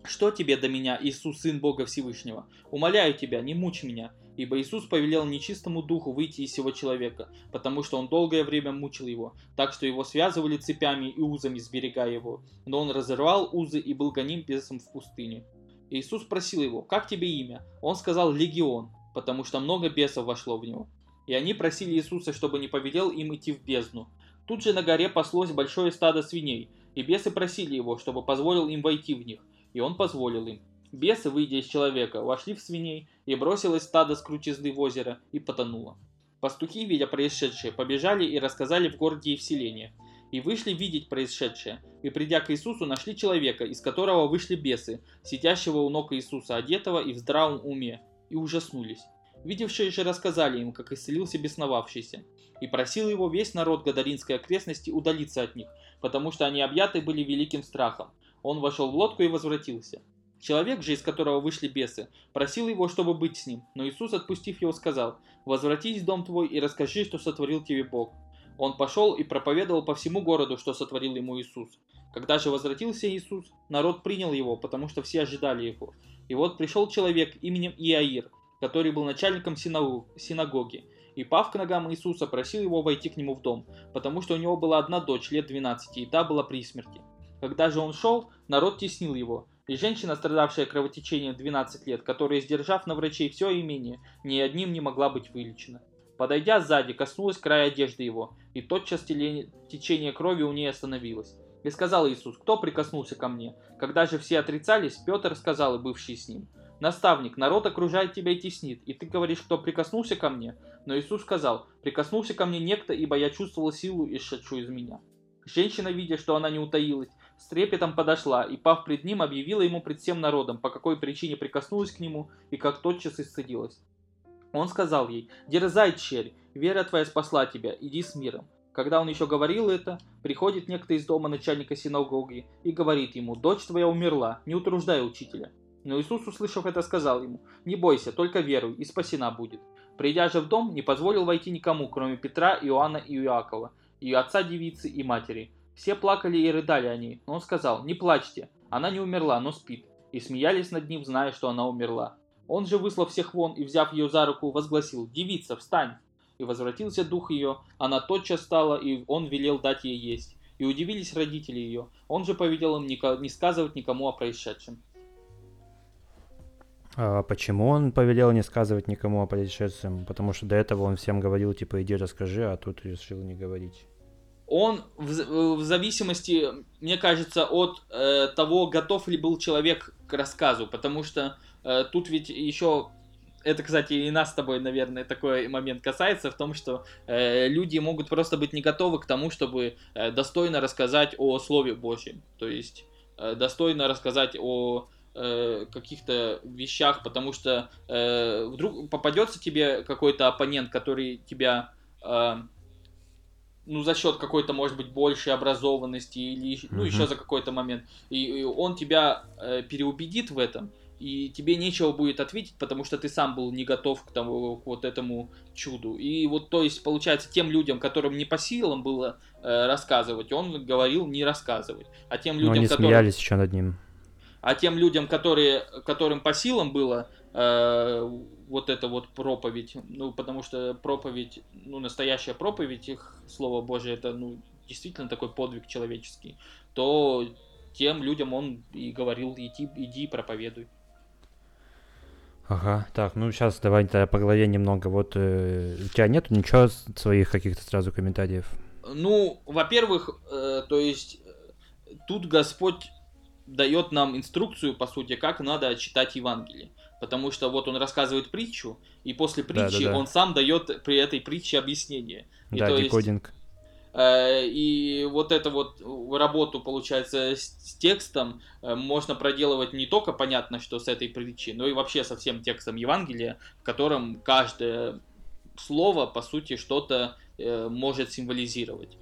«Что тебе до меня, Иисус, Сын Бога Всевышнего? Умоляю тебя, не мучь меня». Ибо Иисус повелел нечистому духу выйти из сего человека, потому что он долгое время мучил его, так что его связывали цепями и узами, сберегая его. Но он разорвал узы и был гоним бесом в пустыне. Иисус спросил его, как тебе имя? Он сказал Легион, потому что много бесов вошло в него. И они просили Иисуса, чтобы не повелел им идти в бездну. Тут же на горе паслось большое стадо свиней, и бесы просили его, чтобы позволил им войти в них, и он позволил им. Бесы, выйдя из человека, вошли в свиней, и бросилось стадо с крутизны в озеро, и потонуло. Пастухи, видя происшедшее, побежали и рассказали в городе и в селениях и вышли видеть происшедшее, и придя к Иисусу, нашли человека, из которого вышли бесы, сидящего у ног Иисуса, одетого и в здравом уме, и ужаснулись. Видевшие же рассказали им, как исцелился бесновавшийся, и просил его весь народ Гадаринской окрестности удалиться от них, потому что они объяты были великим страхом. Он вошел в лодку и возвратился. Человек же, из которого вышли бесы, просил его, чтобы быть с ним, но Иисус, отпустив его, сказал, «Возвратись в дом твой и расскажи, что сотворил тебе Бог». Он пошел и проповедовал по всему городу, что сотворил ему Иисус. Когда же возвратился Иисус, народ принял его, потому что все ожидали его. И вот пришел человек именем Иаир, который был начальником синагоги, и, пав к ногам Иисуса, просил его войти к нему в дом, потому что у него была одна дочь лет 12, и та была при смерти. Когда же он шел, народ теснил его, женщина, страдавшая кровотечением 12 лет, которая, сдержав на врачей все имение, ни одним не могла быть вылечена. Подойдя сзади, коснулась края одежды его, и тотчас течение крови у ней остановилось. И сказал Иисус, кто прикоснулся ко мне? Когда же все отрицались, Петр сказал и бывший с ним, Наставник, народ окружает тебя и теснит, и ты говоришь, кто прикоснулся ко мне? Но Иисус сказал, прикоснулся ко мне некто, ибо я чувствовал силу, исшедшую из меня. Женщина, видя, что она не утаилась, с трепетом подошла и, пав пред ним, объявила ему пред всем народом, по какой причине прикоснулась к нему и как тотчас исцедилась. Он сказал ей, «Дерзай, черь, вера твоя спасла тебя, иди с миром». Когда он еще говорил это, приходит некто из дома начальника синагоги и говорит ему, «Дочь твоя умерла, не утруждай учителя». Но Иисус, услышав это, сказал ему, «Не бойся, только веруй, и спасена будет». Придя же в дом, не позволил войти никому, кроме Петра, Иоанна и Иакова, и отца девицы и матери, все плакали и рыдали о ней, но он сказал, «Не плачьте, она не умерла, но спит». И смеялись над ним, зная, что она умерла. Он же, выслав всех вон и взяв ее за руку, возгласил, «Девица, встань!» И возвратился дух ее, она тотчас стала, и он велел дать ей есть. И удивились родители ее. Он же повелел им не сказывать никому о происшедшем. А почему он повелел не сказывать никому о происшедшем? Потому что до этого он всем говорил, типа, иди расскажи, а тут решил не говорить он в, в зависимости, мне кажется, от э, того, готов ли был человек к рассказу, потому что э, тут ведь еще это, кстати, и нас с тобой, наверное, такой момент касается в том, что э, люди могут просто быть не готовы к тому, чтобы э, достойно рассказать о Слове Божьем, то есть э, достойно рассказать о э, каких-то вещах, потому что э, вдруг попадется тебе какой-то оппонент, который тебя э, ну, за счет какой-то, может быть, большей образованности или, ну, mm-hmm. еще за какой-то момент. И, и он тебя э, переубедит в этом, и тебе нечего будет ответить, потому что ты сам был не готов к, тому, к вот этому чуду. И вот, то есть, получается, тем людям, которым не по силам было э, рассказывать, он говорил не рассказывать. А тем людям, Но они которым... смеялись еще над ним. А тем людям, которые, которым по силам было э, вот эта вот проповедь, ну, потому что проповедь, ну, настоящая проповедь, их Слово Божие, это, ну, действительно такой подвиг человеческий, то тем людям он и говорил, иди, иди проповедуй. Ага, так, ну сейчас давай тогда по голове немного. Вот э, у тебя нет ничего своих каких-то сразу комментариев? Ну, во-первых, э, то есть э, тут Господь дает нам инструкцию, по сути, как надо читать Евангелие. Потому что вот он рассказывает притчу, и после притчи да, да, да. он сам дает при этой притче объяснение. И да, декодинг. Есть, э, и вот эту вот работу, получается, с, текстом э, можно проделывать не только, понятно, что с этой притчи, но и вообще со всем текстом Евангелия, в котором каждое слово, по сути, что-то э, может символизировать.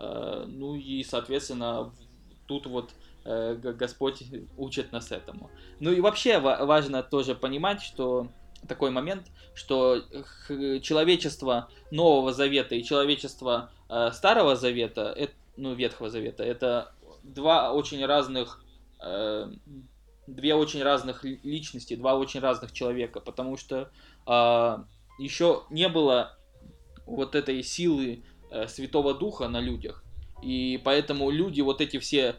Э, ну и, соответственно, тут вот Э, Господь учит нас этому. Ну и вообще важно тоже понимать, что такой момент, что человечество Нового Завета и человечество э, Старого Завета, это, ну, Ветхого Завета, это два очень разных, э, две очень разных личности, два очень разных человека, потому что еще не было вот этой силы Святого Духа на людях, и поэтому люди вот эти все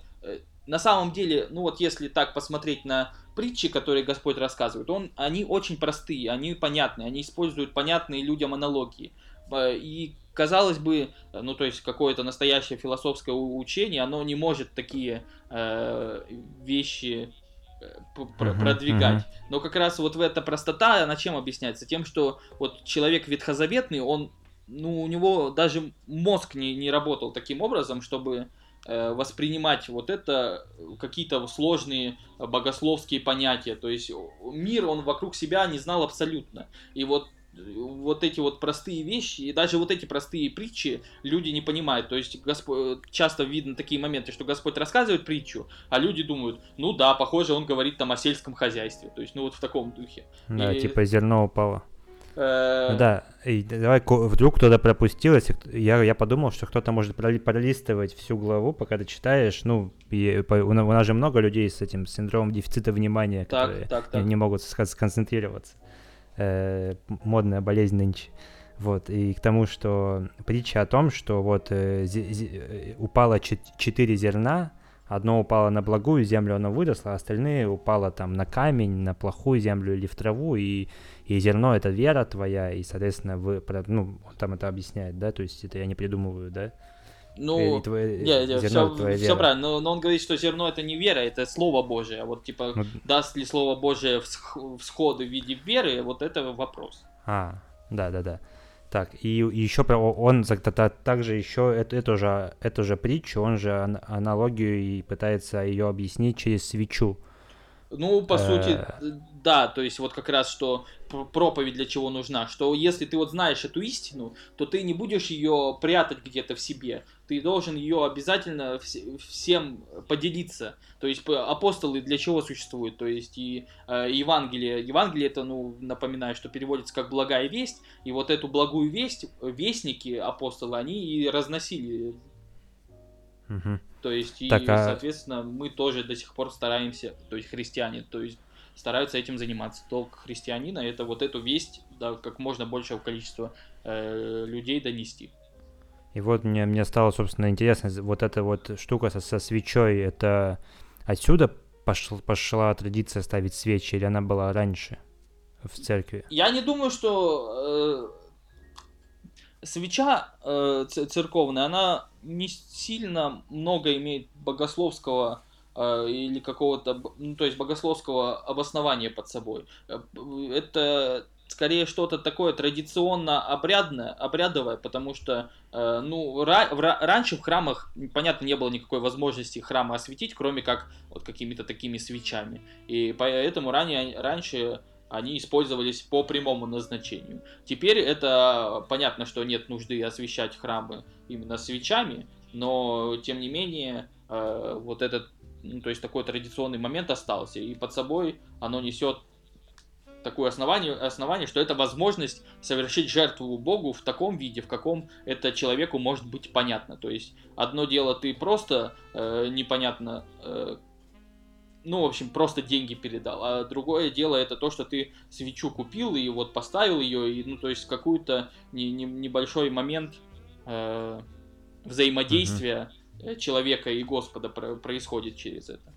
на самом деле, ну вот если так посмотреть на притчи, которые Господь рассказывает, он, они очень простые, они понятные, они используют понятные людям аналогии. Э, и казалось бы, ну то есть какое-то настоящее философское учение, оно не может такие э, вещи э, продвигать. Uh-huh, uh-huh. Но как раз вот в эта простота, она чем объясняется? Тем, что вот человек ветхозаветный, он, ну, у него даже мозг не, не работал таким образом, чтобы Э, воспринимать вот это какие-то сложные богословские понятия. То есть мир он вокруг себя не знал абсолютно. И вот вот эти вот простые вещи, и даже вот эти простые притчи люди не понимают. То есть Господь, часто видно такие моменты, что Господь рассказывает причу, а люди думают, ну да, похоже, он говорит там о сельском хозяйстве. То есть, ну вот в таком духе. Да, И- типа зерно упало. Э, да, и давай, вдруг кто-то пропустил, если кто- я, я подумал, что кто-то может проли- пролистывать всю главу, пока ты читаешь, ну, и по- у, на- у нас же много людей с этим синдромом дефицита внимания, которые Так, так, не, так. не могут сконцентрироваться. Э, модная болезнь нынче. Вот, и к тому, что притча о том, что вот э, зе- э, упало чет- четыре зерна, одно упало на благую землю, оно выросло, а остальные упало там на камень, на плохую землю или в траву, и, и зерно это вера твоя, и, соответственно, вы, ну, он там это объясняет, да, то есть это я не придумываю, да? Ну, И твое- не, не, зерно все, это твоя все вера. правильно, но, но он говорит, что зерно это не вера, это Слово Божие. А вот типа, Ну, даст ли Слово Божие всх- всходы в виде веры, вот это вопрос. А, да, да, да. Так, и, еще про он также еще эту, эту же эту же притчу, он же ан- аналогию и пытается ее объяснить через свечу. Ну, по Э. сути, да, то есть вот как раз, что проповедь для чего нужна, что если ты вот знаешь эту истину, то ты не будешь ее прятать где-то в себе, ты должен ее обязательно вс- всем поделиться. То есть апостолы для чего существуют? То есть и э, Евангелие, Евангелие это, ну, напоминаю, что переводится как благая весть, и вот эту благую весть вестники апостолы, они и разносили Мгм. то есть, и, Так, а- соответственно, мы тоже до сих пор стараемся, то есть христиане, то есть стараются этим заниматься. Долг христианина это вот эту весть, да, как можно большего количества э, людей донести. И вот мне, мне стало, собственно, интересно, вот эта вот штука со, со свечой, это отсюда пошла, пошла традиция ставить свечи, или она была раньше в церкви? Я не думаю, что э, свеча э, церковная, она не сильно много имеет богословского э, или какого-то, ну, то есть богословского обоснования под собой. Э, Это скорее что-то такое традиционно обрядное, обрядовое, потому что, э, ну, ра- в ра- раньше в храмах, понятно, не было никакой возможности храма осветить, кроме как вот какими-то такими свечами. И поэтому ранее, раньше они использовались по прямому назначению. Теперь это понятно, что нет нужды освещать храмы именно свечами, но тем не менее э, вот этот, ну, то есть такой традиционный момент остался, и под собой оно несет такое основание, основание, что это возможность совершить жертву Богу в таком виде, в каком это человеку может быть понятно. То есть одно дело ты просто э, непонятно э, ну, в общем, просто деньги передал. А другое дело это то, что ты свечу купил и вот поставил ее, и, ну, то есть какой-то не- не- небольшой момент э, взаимодействия э, человека и Господа про- происходит через это.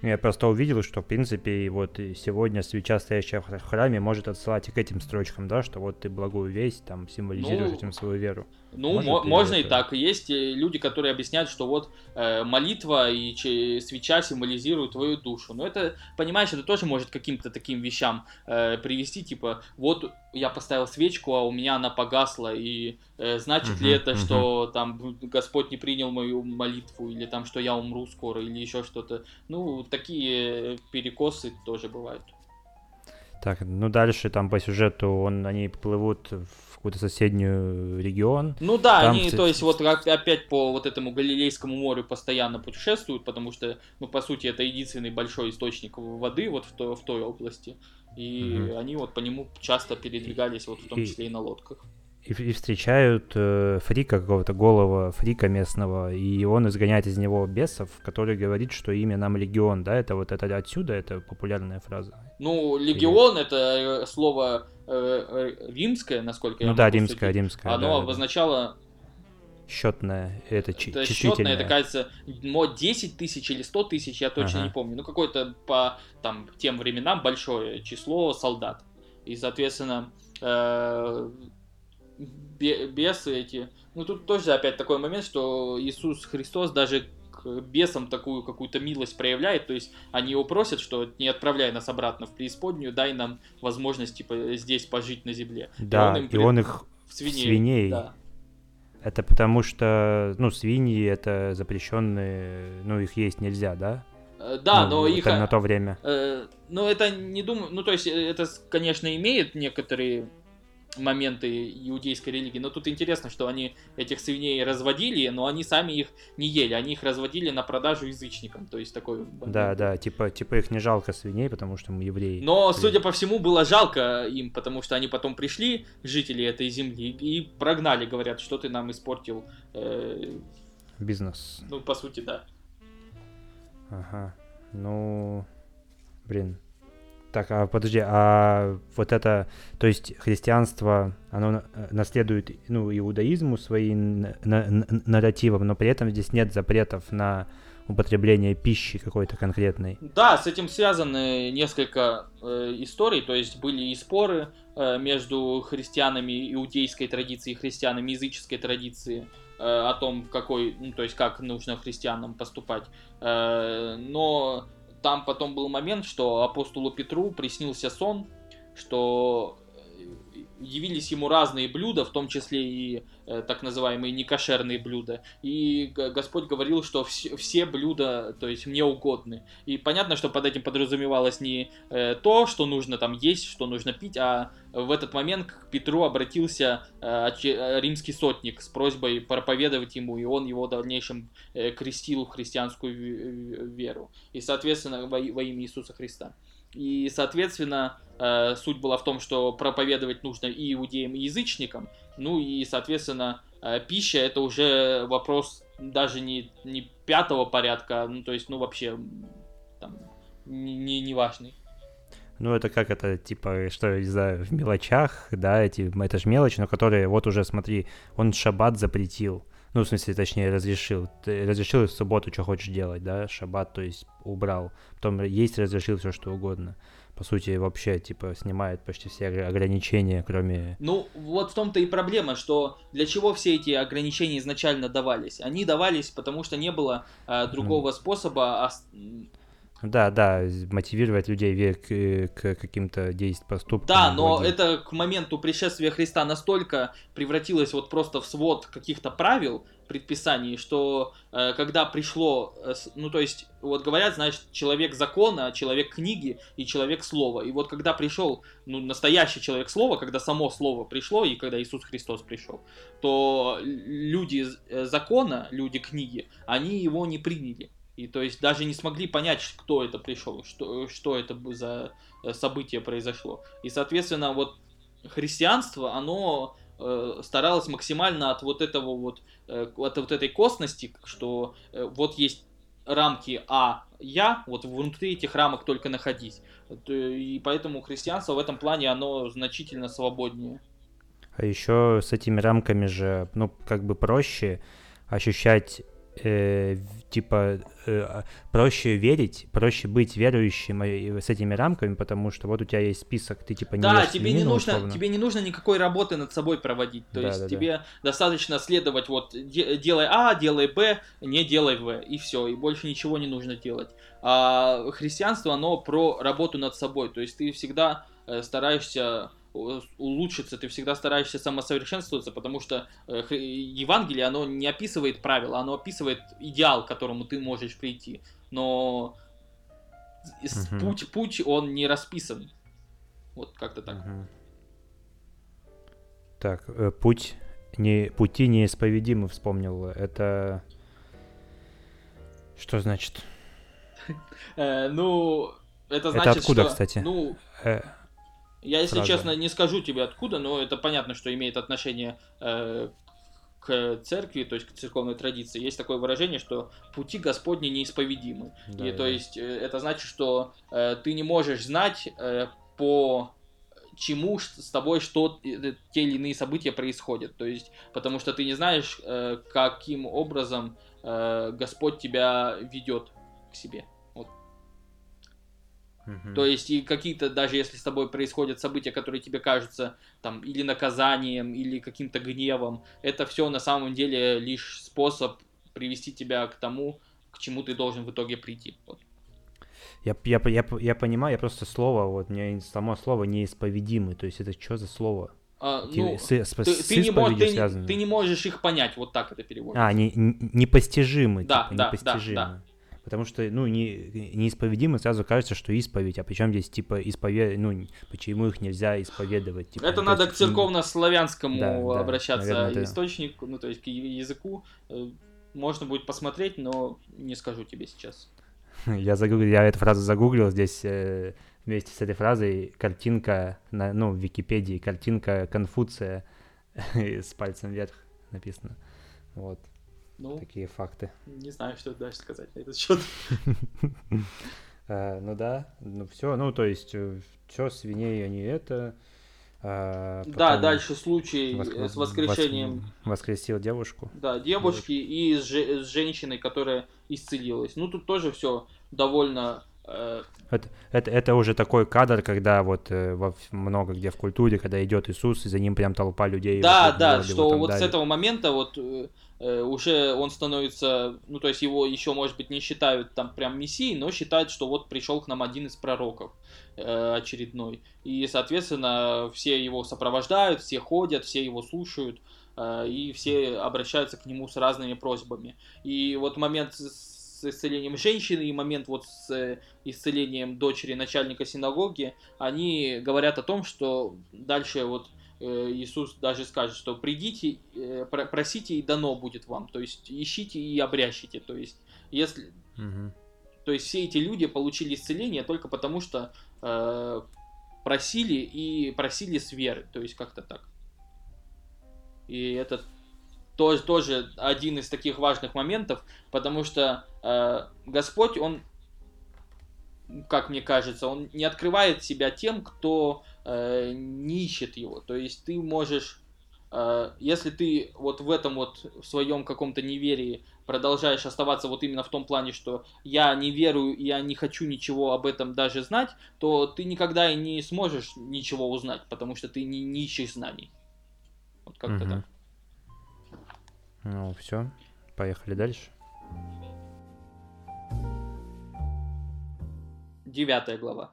Я просто увидел, что, в принципе, и вот сегодня свеча, стоящая в хра- храме, может отсылать и к этим строчкам, да, что вот ты благую весть, там, символизируешь Ну, этим свою веру. Ну, Может мо- ли можно и так. Есть э, люди, которые объясняют, что вот э, молитва и че- свеча символизируют твою душу. Но это, понимаешь, это тоже может каким-то таким вещам э, привести, типа, вот я поставил свечку, а у меня она погасла, и э, значит ли Мгм, это, мгм. что там Господь не принял мою молитву, или там, что я умру скоро, или еще что-то. Ну, такие перекосы тоже бывают. Так, ну дальше там по сюжету он, они плывут в какой-то соседний регион. Ну да, Там, они, то есть, вот опять по вот этому Галилейскому морю постоянно путешествуют, потому что, ну, по сути, это единственный большой источник воды вот в, то- в той области. И Мгм. они вот по нему часто передвигались, вот в том И- числе и на лодках. И, и встречают э, фрика какого-то голого фрика местного, и он изгоняет из него бесов, который говорит, что имя нам легион, да, это вот это отсюда, это популярная фраза. Ну, легион это э, слово э, э, римское, насколько я ну да, могу римская, судить. римская. Оно да, обозначало, Счетная, это, чи- это счетное, это, кажется, мо 10 тысяч или 100 тысяч, я точно Ага. не помню. Ну, какое-то по там, тем временам большое число солдат. И, соответственно, э, бесы эти... Ну, тут тоже опять такой момент, что Иисус Христос даже к бесам такую какую-то милость проявляет, то есть они его просят, что не отправляй нас обратно в преисподнюю, дай нам возможность, типа, здесь пожить на земле. Да, им и он их... В свиней. свиней. Да. Это потому что, ну, свиньи это запрещенные, ну, их есть нельзя, да? Э, Да, Ну, но их... на то время. Э, ну, это не думаю, ну, то есть, э, это, конечно, имеет некоторые моменты иудейской религии. Но тут интересно, что они этих свиней разводили, но они сами их не ели, они их разводили на продажу язычникам, то есть такой... Да, да, типа, типа их не жалко свиней, потому что мы евреи. Но, судя по всему, было жалко им, потому что они потом пришли, жители этой земли, и прогнали, говорят, что ты нам испортил... Э... Бизнес. Ну, по сути, да. Ага, ну, блин, так, а подожди, а вот это, то есть христианство, оно наследует, ну, иудаизму своим нарративом, но при этом здесь нет запретов на употребление пищи какой-то конкретной. Да, с этим связаны несколько э, историй, то есть были и споры э, между христианами иудейской традиции и христианами языческой традиции э, о том, какой, ну, то есть как нужно христианам поступать. Э, но там потом был момент, что апостолу Петру приснился сон, что явились ему разные блюда, в том числе и э, так называемые некошерные блюда. И Господь говорил, что все, все блюда, то есть мне угодны. И понятно, что под этим подразумевалось не э, то, что нужно там есть, что нужно пить, а в этот момент к Петру обратился э, римский сотник с просьбой проповедовать ему, и он его в дальнейшем э, крестил в христианскую веру. И, соответственно, во, во имя Иисуса Христа. И, соответственно, суть была в том, что проповедовать нужно и иудеям, и язычникам. Ну и, соответственно, э, пища это уже вопрос даже не, не пятого порядка, ну то есть, ну вообще, там, не, не важный. Ну, это как это, типа, что, не знаю, в мелочах, да, эти, это же мелочи, но которые, вот уже, смотри, он шаббат запретил, ну, в смысле, точнее, разрешил. Ты разрешил в субботу, что хочешь делать, да, шаббат, то есть убрал. Потом есть разрешил все, что угодно. По сути, вообще, типа, снимает почти все ограничения, кроме... Ну, вот в том-то и проблема, что для чего все эти ограничения изначально давались? Они давались, потому что не было э, другого mm. способа да, да, мотивировать людей к, к каким-то действиям, поступкам. Да, но вроде. это к моменту пришествия Христа настолько превратилось вот просто в свод каких-то правил, предписаний, что э, когда пришло, э, ну то есть, вот говорят, знаешь, человек закона, человек книги и человек слова. И вот когда пришел, ну, настоящий человек слова, когда само слово пришло, и когда Иисус Христос пришел, то люди э, закона, люди книги, они его не приняли. И то есть даже не смогли понять, кто это пришел, что, что это за э, событие произошло. И, соответственно, вот христианство, оно э, старалось максимально от вот этого вот, э, от вот этой косности, что э, вот есть рамки А, я, вот внутри этих рамок только находись. И поэтому христианство в этом плане, оно значительно свободнее. А еще с этими рамками же, ну, как бы проще ощущать э, типа э, проще верить, проще быть верующим с этими рамками, потому что вот у тебя есть список, ты типа не Да, тебе не нужно, условно. тебе не нужно никакой работы над собой проводить, то да, есть да, тебе да. достаточно следовать вот делай А, делай Б, не делай В и все, и больше ничего не нужно делать. А христианство оно про работу над собой, то есть ты всегда э, стараешься улучшиться, ты всегда стараешься самосовершенствоваться, потому что э, Евангелие, оно не описывает правила, оно описывает идеал, к которому ты можешь прийти. Но угу. путь, путь, он не расписан. Вот как-то так. Угу. Так, э, путь не пути неисповедимы вспомнил. Это что значит? Э, ну, это значит, это откуда, кстати? Ну, я, если Сразу. честно, не скажу тебе откуда, но это понятно, что имеет отношение э, к церкви, то есть к церковной традиции. Есть такое выражение, что пути Господни неисповедимы. Да, И да. то есть э, это значит, что э, ты не можешь знать э, по чему с тобой что э, те или иные события происходят. То есть, потому что ты не знаешь, э, каким образом э, Господь тебя ведет к себе. Угу. То есть и какие-то, даже если с тобой происходят события, которые тебе кажутся там или наказанием, или каким-то гневом, это все на самом деле лишь способ привести тебя к тому, к чему ты должен в итоге прийти. Вот. Я, я, я, я понимаю, я просто слово, вот мне само слово неисповедимый, то есть это что за слово? А, ну, с, с, ты, с ты, не мож, ты, ты не можешь их понять, вот так это переводится. А, не, непостижимый, да, типа, да, непостижимый. Да, да. Потому что, ну, не, неисповедимы сразу кажется, что исповедь, а причем здесь, типа, исповед... ну, почему их нельзя исповедовать? Типа, это надо есть, к церковно-славянскому да, обращаться да, наверное, источнику, ну, то есть к языку. Э, можно будет посмотреть, но не скажу тебе сейчас. Я, загуглил, я эту фразу загуглил, здесь э, вместе с этой фразой картинка, на, ну, в Википедии, картинка Конфуция с пальцем вверх написано. Вот. Ну, Такие факты. Не знаю, что дальше сказать на этот счет. А, ну да, ну все, ну то есть э, все, свиней они это. А, да, дальше случай с воскрешением. Воскресил девушку. Да, девушки и с, женщиной, которая исцелилась. Ну тут тоже все довольно Э, это, это, это уже такой кадр, когда вот э, во, много где в культуре, когда идет Иисус, и за ним прям толпа людей. Да, да, что вот давит. с этого момента вот э, э, уже он становится, ну то есть его еще, может быть, не считают там прям мессией, но считают, что вот пришел к нам один из пророков э, очередной. И, соответственно, все его сопровождают, все ходят, все его слушают, э, и все обращаются к нему с разными просьбами. И вот момент с исцелением женщины и момент вот с э, исцелением дочери начальника синагоги, они говорят о том, что дальше вот э, Иисус даже скажет, что придите, э, просите и дано будет вам, то есть ищите и обрящите, то есть если, угу. то есть все эти люди получили исцеление только потому что э, просили и просили с веры, то есть как-то так. И это тоже, тоже один из таких важных моментов, потому что э, Господь, Он, как мне кажется, Он не открывает себя тем, кто э, не ищет Его. То есть ты можешь, э, если ты вот в этом вот в своем каком-то неверии продолжаешь оставаться вот именно в том плане, что я не верую, я не хочу ничего об этом даже знать, то ты никогда и не сможешь ничего узнать, потому что ты не, не ищешь знаний. Вот как-то угу. так. Ну, все. Поехали дальше. Девятая глава.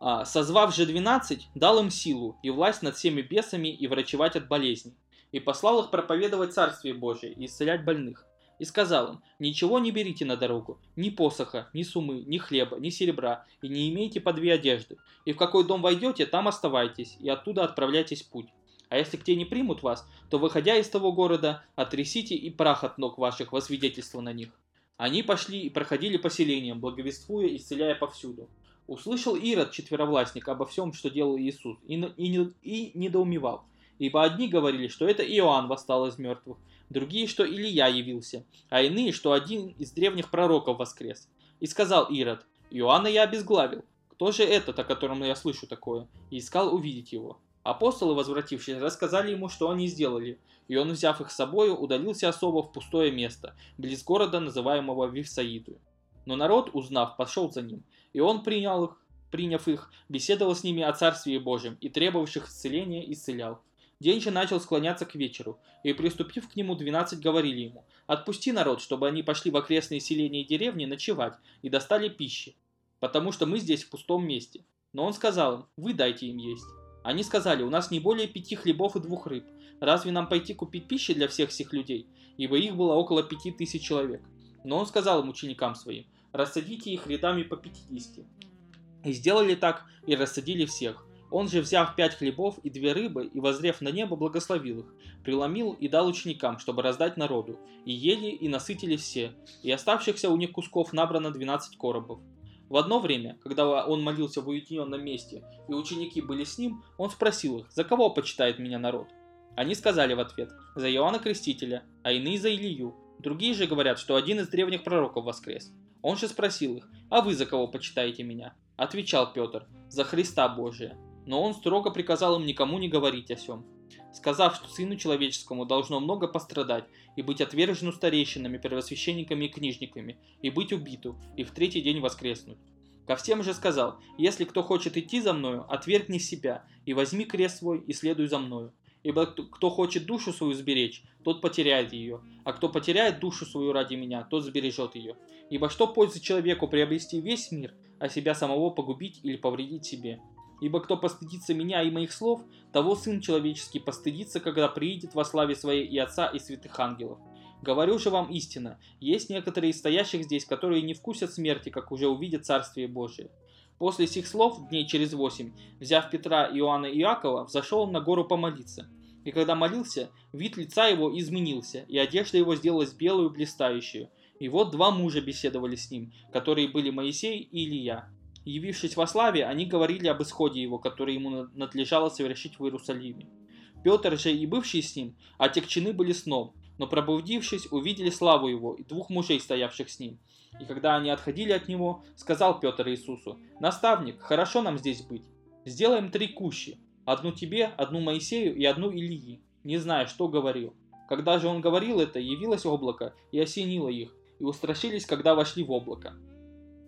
А, созвав же двенадцать, дал им силу и власть над всеми бесами и врачевать от болезней. И послал их проповедовать Царствие Божие и исцелять больных. И сказал им, ничего не берите на дорогу, ни посоха, ни сумы, ни хлеба, ни серебра, и не имейте по две одежды. И в какой дом войдете, там оставайтесь, и оттуда отправляйтесь в путь. А если где не примут вас, то, выходя из того города, отрясите и прах от ног ваших во свидетельство на них. Они пошли и проходили поселением, благовествуя и исцеляя повсюду. Услышал Ирод, четверовластник, обо всем, что делал Иисус, и, и, и недоумевал. Ибо одни говорили, что это Иоанн восстал из мертвых, другие, что Илья явился, а иные, что один из древних пророков воскрес. И сказал Ирод, Иоанна я обезглавил. Кто же этот, о котором я слышу такое? И искал увидеть его. Апостолы, возвратившись, рассказали ему, что они сделали, и он, взяв их с собою, удалился особо в пустое место, близ города, называемого Вифсаиду. Но народ, узнав, пошел за ним, и он принял их, приняв их, беседовал с ними о Царстве Божьем и требовавших исцеления исцелял. День же начал склоняться к вечеру, и, приступив к нему, двенадцать говорили ему, «Отпусти народ, чтобы они пошли в окрестные селения и деревни ночевать и достали пищи, потому что мы здесь в пустом месте». Но он сказал им, «Вы дайте им есть». Они сказали, у нас не более пяти хлебов и двух рыб. Разве нам пойти купить пищи для всех всех людей? Ибо их было около пяти тысяч человек. Но он сказал им ученикам своим, рассадите их рядами по пятидесяти. И сделали так, и рассадили всех. Он же, взяв пять хлебов и две рыбы, и возрев на небо, благословил их, преломил и дал ученикам, чтобы раздать народу. И ели, и насытили все, и оставшихся у них кусков набрано двенадцать коробов. В одно время, когда он молился в уединенном месте, и ученики были с ним, он спросил их, за кого почитает меня народ? Они сказали в ответ, за Иоанна Крестителя, а иные за Илью. Другие же говорят, что один из древних пророков воскрес. Он же спросил их, а вы за кого почитаете меня? Отвечал Петр, за Христа Божия. Но он строго приказал им никому не говорить о сем сказав, что сыну человеческому должно много пострадать, и быть отвержену старейшинами, первосвященниками и книжниками, и быть убиту, и в третий день воскреснуть. Ко всем же сказал, если кто хочет идти за мною, отвергни себя, и возьми крест свой, и следуй за мною. Ибо кто хочет душу свою сберечь, тот потеряет ее, а кто потеряет душу свою ради меня, тот сбережет ее. Ибо что пользы человеку приобрести весь мир, а себя самого погубить или повредить себе? Ибо кто постыдится меня и моих слов, того Сын Человеческий постыдится, когда приидет во славе Своей и Отца и святых ангелов. Говорю же вам истинно, есть некоторые из стоящих здесь, которые не вкусят смерти, как уже увидят Царствие Божие. После сих слов, дней через восемь, взяв Петра, Иоанна и Иакова, взошел он на гору помолиться. И когда молился, вид лица его изменился, и одежда его сделалась белую блистающую. И вот два мужа беседовали с ним, которые были Моисей и Илья. Явившись во славе, они говорили об исходе его, который ему надлежало совершить в Иерусалиме. Петр же и бывший с ним отягчены были сном, но пробудившись, увидели славу его и двух мужей, стоявших с ним. И когда они отходили от него, сказал Петр Иисусу, «Наставник, хорошо нам здесь быть. Сделаем три кущи, одну тебе, одну Моисею и одну Илии, не зная, что говорил». Когда же он говорил это, явилось облако и осенило их, и устрашились, когда вошли в облако.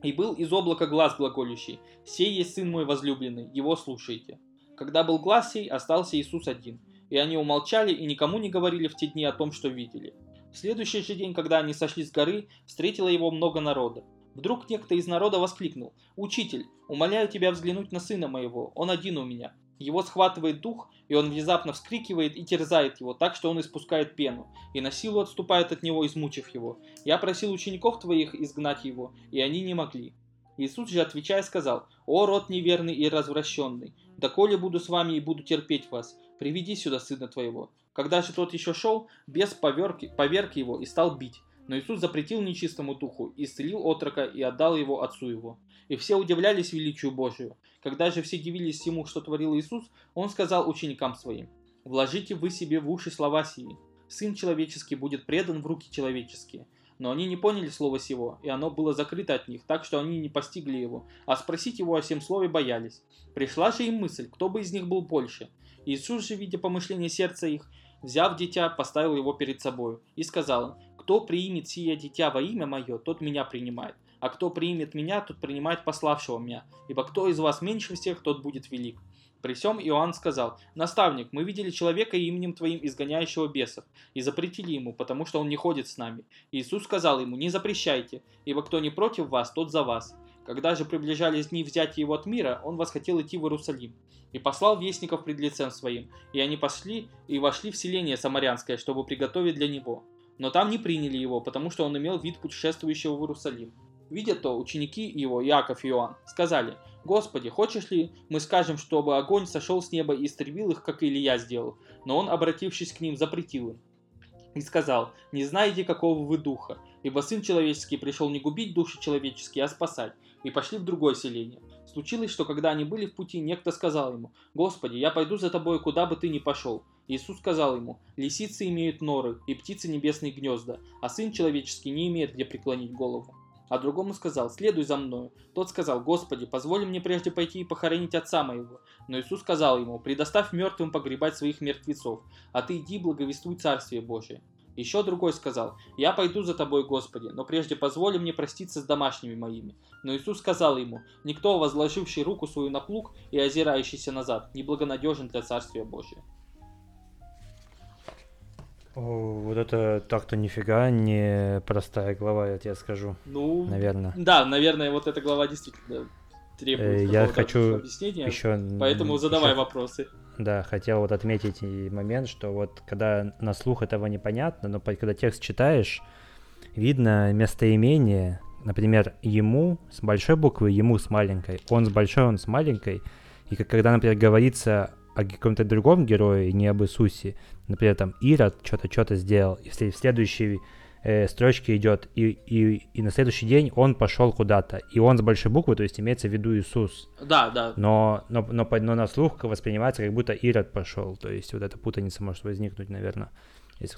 И был из облака глаз глаголющий, «Сей есть сын мой возлюбленный, его слушайте». Когда был глаз сей, остался Иисус один. И они умолчали и никому не говорили в те дни о том, что видели. В следующий же день, когда они сошли с горы, встретило его много народа. Вдруг некто из народа воскликнул, «Учитель, умоляю тебя взглянуть на сына моего, он один у меня». Его схватывает дух, и он внезапно вскрикивает и терзает его, так что он испускает пену, и на силу отступает от него, измучив его. Я просил учеников твоих изгнать его, и они не могли. Иисус же, отвечая, сказал, «О, род неверный и развращенный, доколе буду с вами и буду терпеть вас, приведи сюда сына твоего». Когда же тот еще шел, бес поверг, поверг его и стал бить. Но Иисус запретил нечистому духу, исцелил отрока и отдал его отцу его. И все удивлялись величию Божию. Когда же все дивились ему, что творил Иисус, он сказал ученикам своим, «Вложите вы себе в уши слова сии. Сын человеческий будет предан в руки человеческие». Но они не поняли слова сего, и оно было закрыто от них, так что они не постигли его, а спросить его о всем слове боялись. Пришла же им мысль, кто бы из них был больше. Иисус же, видя помышление сердца их, взяв дитя, поставил его перед собою и сказал кто примет сие дитя во имя мое, тот меня принимает, а кто примет меня, тот принимает пославшего меня, ибо кто из вас меньше всех, тот будет велик. При всем Иоанн сказал, «Наставник, мы видели человека именем Твоим изгоняющего бесов, и запретили ему, потому что он не ходит с нами». Иисус сказал ему, «Не запрещайте, ибо кто не против вас, тот за вас». Когда же приближались дни взятия его от мира, он восхотел идти в Иерусалим. И послал вестников пред лицем своим, и они пошли и вошли в селение Самарянское, чтобы приготовить для него. Но там не приняли его, потому что он имел вид путешествующего в Иерусалим. Видя то, ученики его, Иаков и Иоанн, сказали, «Господи, хочешь ли, мы скажем, чтобы огонь сошел с неба и истребил их, как Илья сделал?» Но он, обратившись к ним, запретил им. И сказал, «Не знаете, какого вы духа, ибо Сын Человеческий пришел не губить души человеческие, а спасать». И пошли в другое селение. Случилось, что когда они были в пути, некто сказал ему, «Господи, я пойду за тобой, куда бы ты ни пошел». Иисус сказал ему, «Лисицы имеют норы, и птицы небесные гнезда, а Сын Человеческий не имеет где преклонить голову» а другому сказал, следуй за мною. Тот сказал, Господи, позволь мне прежде пойти и похоронить отца моего. Но Иисус сказал ему, предоставь мертвым погребать своих мертвецов, а ты иди благовествуй Царствие Божие. Еще другой сказал, «Я пойду за тобой, Господи, но прежде позволь мне проститься с домашними моими». Но Иисус сказал ему, «Никто, возложивший руку свою на плуг и озирающийся назад, неблагонадежен для Царствия Божия». О, вот это так-то нифига не простая глава, я тебе скажу. Ну, наверное. Да, наверное, вот эта глава действительно требует э, я хочу объяснения. Еще, поэтому задавай еще, вопросы. Да, хотел вот отметить и момент, что вот когда на слух этого непонятно, но когда текст читаешь, видно местоимение, например, ему с большой буквы, ему с маленькой, он с большой, он с маленькой, и когда, например, говорится о каком-то другом герое, не об Иисусе. Например, там Ирод что-то что-то сделал, и в следующей э, строчке идет, и, и, и на следующий день он пошел куда-то, и он с большой буквы, то есть имеется в виду Иисус. Да, да. Но, но, но, но на слух воспринимается, как будто Ирод пошел, то есть вот эта путаница может возникнуть, наверное.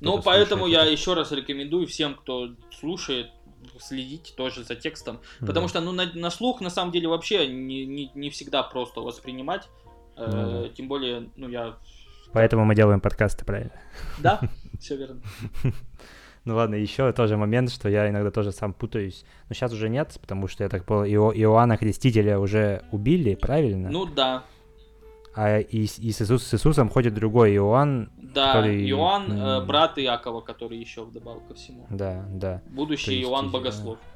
Ну, поэтому я еще раз рекомендую всем, кто слушает, следить тоже за текстом. Да. Потому что, ну, на, на слух, на самом деле, вообще не, не, не всегда просто воспринимать. Э, тем более, ну я... Поэтому мы делаем подкасты, правильно? Да, все верно. Ну ладно, еще тоже момент, что я иногда тоже сам путаюсь. Но сейчас уже нет, потому что я так понял, Ио- Иоанна Крестителя уже убили, правильно? Ну да. А и, и с, Иисус, с Иисусом ходит другой Иоанн. Да, который... Иоанн, э, брат Иакова, который еще вдобавок ко всему. Да, да. Будущий есть, Иоанн Богослов. Да.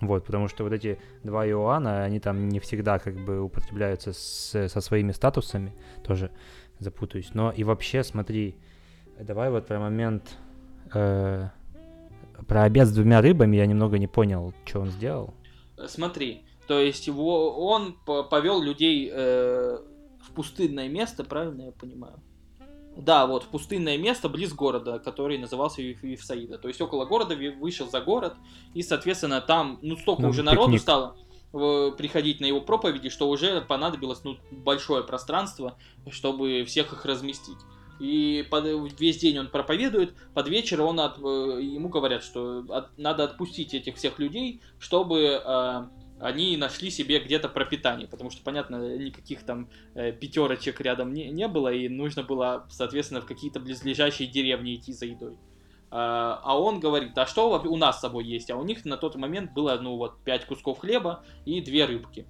Вот, потому что вот эти два Иоанна, они там не всегда как бы употребляются с, со своими статусами, тоже запутаюсь. Но и вообще, смотри, давай вот про момент э, про обед с двумя рыбами я немного не понял, что он сделал. Смотри, то есть его, он повел людей э, в пустынное место, правильно я понимаю? Да, вот, пустынное место близ города, который назывался Вифсаида. То есть около города вышел за город, и, соответственно, там, ну, столько ну, уже пикник. народу стало приходить на его проповеди, что уже понадобилось ну, большое пространство, чтобы всех их разместить. И под, весь день он проповедует, под вечер он от, э, ему говорят, что от, надо отпустить этих всех людей, чтобы э, они нашли себе где-то пропитание, потому что, понятно, никаких там э, пятерочек рядом не, не было, и нужно было, соответственно, в какие-то близлежащие деревни идти за едой. А, а он говорит, а что у нас с собой есть? А у них на тот момент было, ну вот, пять кусков хлеба и две рыбки.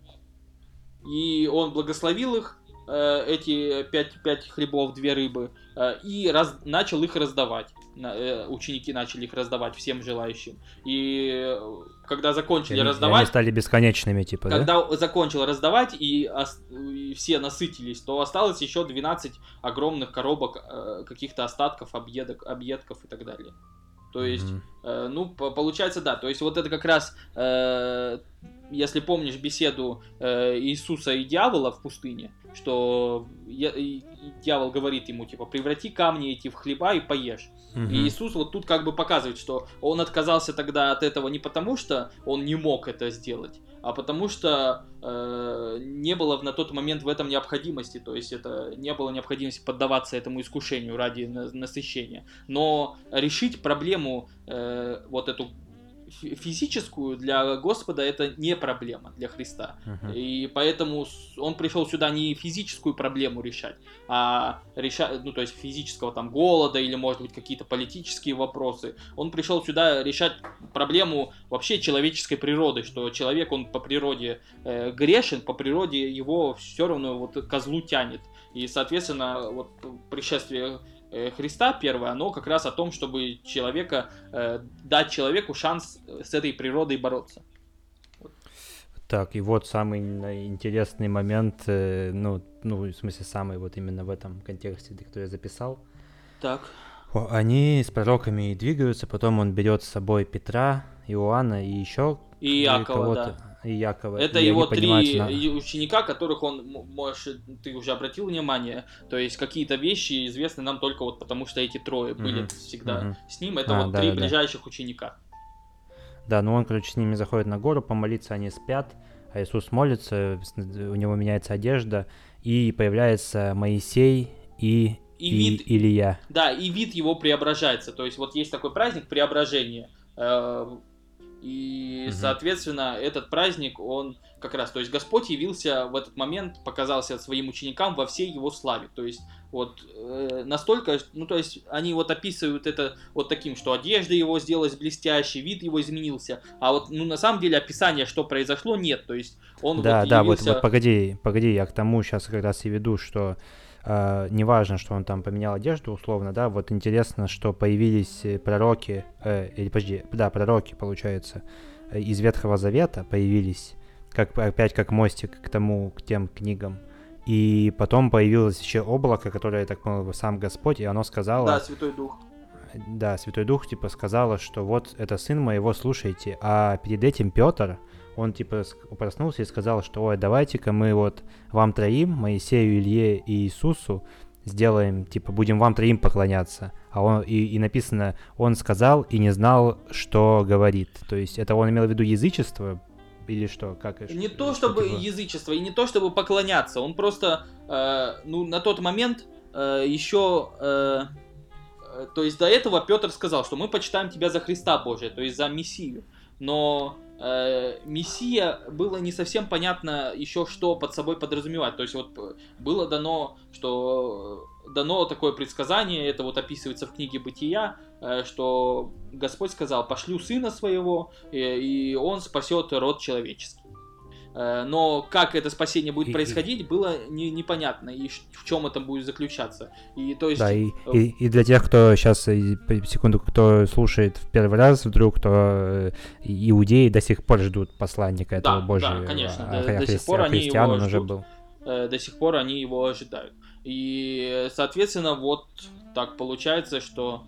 И он благословил их, Э, эти пять, пять хлебов, две рыбы, э, и раз, начал их раздавать. Э, ученики начали их раздавать всем желающим. И когда закончили они, раздавать... Они стали бесконечными, типа, Когда да? закончил раздавать, и, и все насытились, то осталось еще 12 огромных коробок каких-то остатков, объедок, объедков и так далее. То есть, mm-hmm. Э, ну, получается, да. То есть, вот это как раз, э, если помнишь беседу э, Иисуса и дьявола в пустыне, что я, и дьявол говорит ему, типа, преврати камни эти в хлеба и поешь. Mm-hmm. И Иисус вот тут как бы показывает, что он отказался тогда от этого не потому, что он не мог это сделать, а потому что э, не было на тот момент в этом необходимости, то есть это не было необходимости поддаваться этому искушению ради насыщения. Но решить проблему э, вот эту физическую для Господа это не проблема для Христа. Uh-huh. И поэтому он пришел сюда не физическую проблему решать, а решать, ну то есть физического там голода или может быть какие-то политические вопросы. Он пришел сюда решать проблему вообще человеческой природы, что человек он по природе э, грешен, по природе его все равно вот козлу тянет. И соответственно вот пришествие Христа первое, оно как раз о том, чтобы человека, э, дать человеку шанс с этой природой бороться. Так, и вот самый интересный момент, э, ну, ну, в смысле, самый вот именно в этом контексте, который я записал. Так. Они с пророками двигаются, потом он берет с собой Петра, Иоанна и еще и Якова, да и Якова. Это и его три на... ученика, которых он, может, ты уже обратил внимание, то есть какие-то вещи известны нам только вот потому, что эти трое mm-hmm. были всегда mm-hmm. с ним. Это а, вот да, три да, ближайших да. ученика. Да, ну он, короче, с ними заходит на гору помолиться, они спят, а Иисус молится, у него меняется одежда, и появляется Моисей и, и, и вид, Илья. Да, и вид его преображается. То есть вот есть такой праздник преображения э, и, угу. соответственно, этот праздник, он как раз, то есть Господь явился в этот момент, показался своим ученикам во всей его славе. То есть вот э, настолько, ну то есть они вот описывают это вот таким, что одежда его сделалась блестящей, вид его изменился, а вот ну на самом деле описания, что произошло, нет. То есть он да, вот да, явился... вот, вот погоди, погоди, я к тому сейчас как раз и веду, что Uh, неважно, что он там поменял одежду условно, да, вот интересно, что появились э, пророки, э, или подожди, да, пророки, получается, э, из Ветхого Завета появились, как опять как мостик к тому, к тем книгам. И потом появилось еще облако, которое, я так понял, сам Господь, и оно сказало... Да, Святой Дух. Да, Святой Дух, типа, сказала, что вот это сын моего, слушайте. А перед этим Петр, он типа проснулся и сказал, что ой, давайте-ка мы вот вам троим, Моисею, Илье и Иисусу, сделаем, типа, будем вам троим поклоняться. А он, и, и написано, он сказал и не знал, что говорит. То есть это он имел в виду язычество, или что? Как Не то чтобы типа... язычество и не то чтобы поклоняться, он просто, э, ну, на тот момент э, еще, э, э, то есть до этого Петр сказал, что мы почитаем тебя за Христа Божия, то есть за Мессию. Но э, Мессия было не совсем понятно еще, что под собой подразумевать. То есть вот э, было дано, что э, дано такое предсказание, это вот описывается в книге Бытия, э, что Господь сказал, пошлю сына своего, и, и он спасет род человеческий. Э, но как это спасение будет происходить, было не, непонятно, и в чем это будет заключаться. И, то есть... Да, и, э, и, и для тех, кто сейчас, секунду, кто слушает в первый раз, вдруг, кто э, иудеи до сих пор ждут посланника этого да, Божьего. Да, конечно, а, до, до сих пор они его он ждут, уже был. До сих пор они его ожидают. И, соответственно, вот так получается, что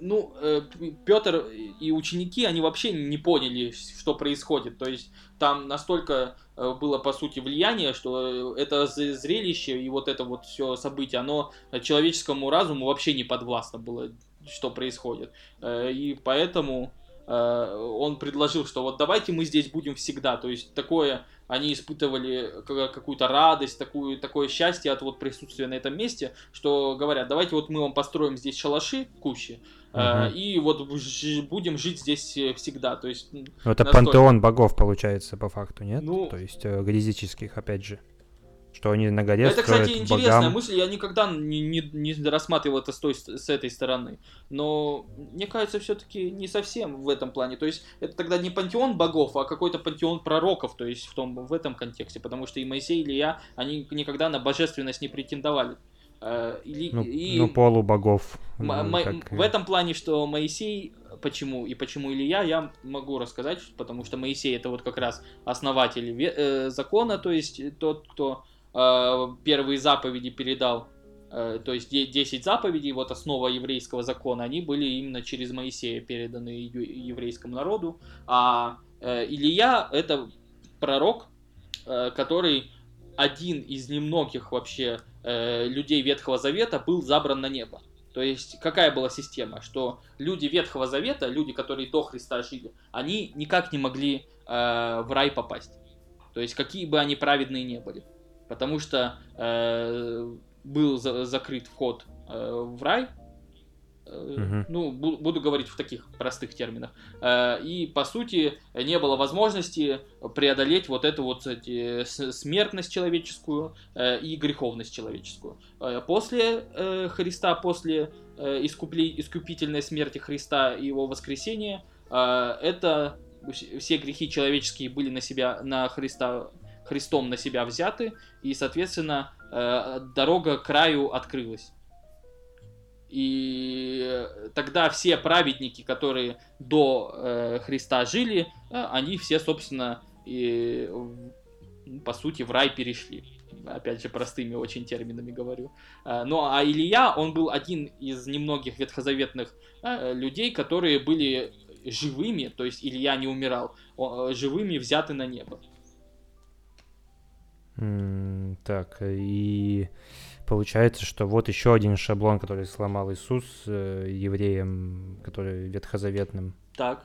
ну, э, Петр и ученики, они вообще не поняли, что происходит. То есть там настолько э, было, по сути, влияние, что это зрелище и вот это вот все событие, оно человеческому разуму вообще не подвластно было, что происходит. Э, и поэтому э, он предложил, что вот давайте мы здесь будем всегда. То есть такое они испытывали какую-то радость, такую, такое счастье от вот присутствия на этом месте, что говорят, давайте вот мы вам построим здесь шалаши, кущи, Uh-huh. И вот будем жить здесь э, всегда. То есть, ну, это настолько... пантеон богов получается по факту, нет? Ну, То есть э, грязических, опять же. Что они на горе Это, кстати, интересная богам... мысль. Я никогда не, не, не рассматривал это с, той, с этой стороны. Но мне кажется, все-таки не совсем в этом плане. То есть это тогда не пантеон богов, а какой-то пантеон пророков, то есть в, том, в этом контексте. Потому что и Моисей, и Илья, они никогда на божественность не претендовали. Э, или, ну, и... ну, полубогов. М- как... В этом плане, что Моисей, почему и почему Илья, я могу рассказать, потому что Моисей это вот как раз основатель э, закона, то есть тот, кто э, первые заповеди передал, то есть 10 заповедей, вот основа еврейского закона, они были именно через Моисея переданы еврейскому народу, а Илья это пророк, который один из немногих вообще э, людей Ветхого Завета был забран на небо. То есть какая была система, что люди Ветхого Завета, люди, которые до Христа жили, они никак не могли э, в рай попасть. То есть какие бы они праведные не были. Потому что э, был за закрыт вход э, в рай, Угу. Ну, буду говорить в таких простых терминах. Э, и, по сути, не было возможности преодолеть вот эту вот эти, смертность человеческую э, и греховность человеческую. После Христа, после искупительной смерти Христа и его воскресения, это все грехи человеческие были на себя, на Христа, Христом на себя взяты, и, соответственно, дорога к краю открылась. И тогда все праведники, которые до э, Христа жили, э, они все, собственно, и, по сути, в рай перешли. Опять же, простыми очень терминами говорю. Э, ну, а Илья, он был один из немногих ветхозаветных э, людей, которые были живыми, то есть Илья не умирал, э, живыми взяты на небо. Mm, так, и получается, что вот еще один шаблон, который сломал Иисус э, евреям, который ветхозаветным. Так.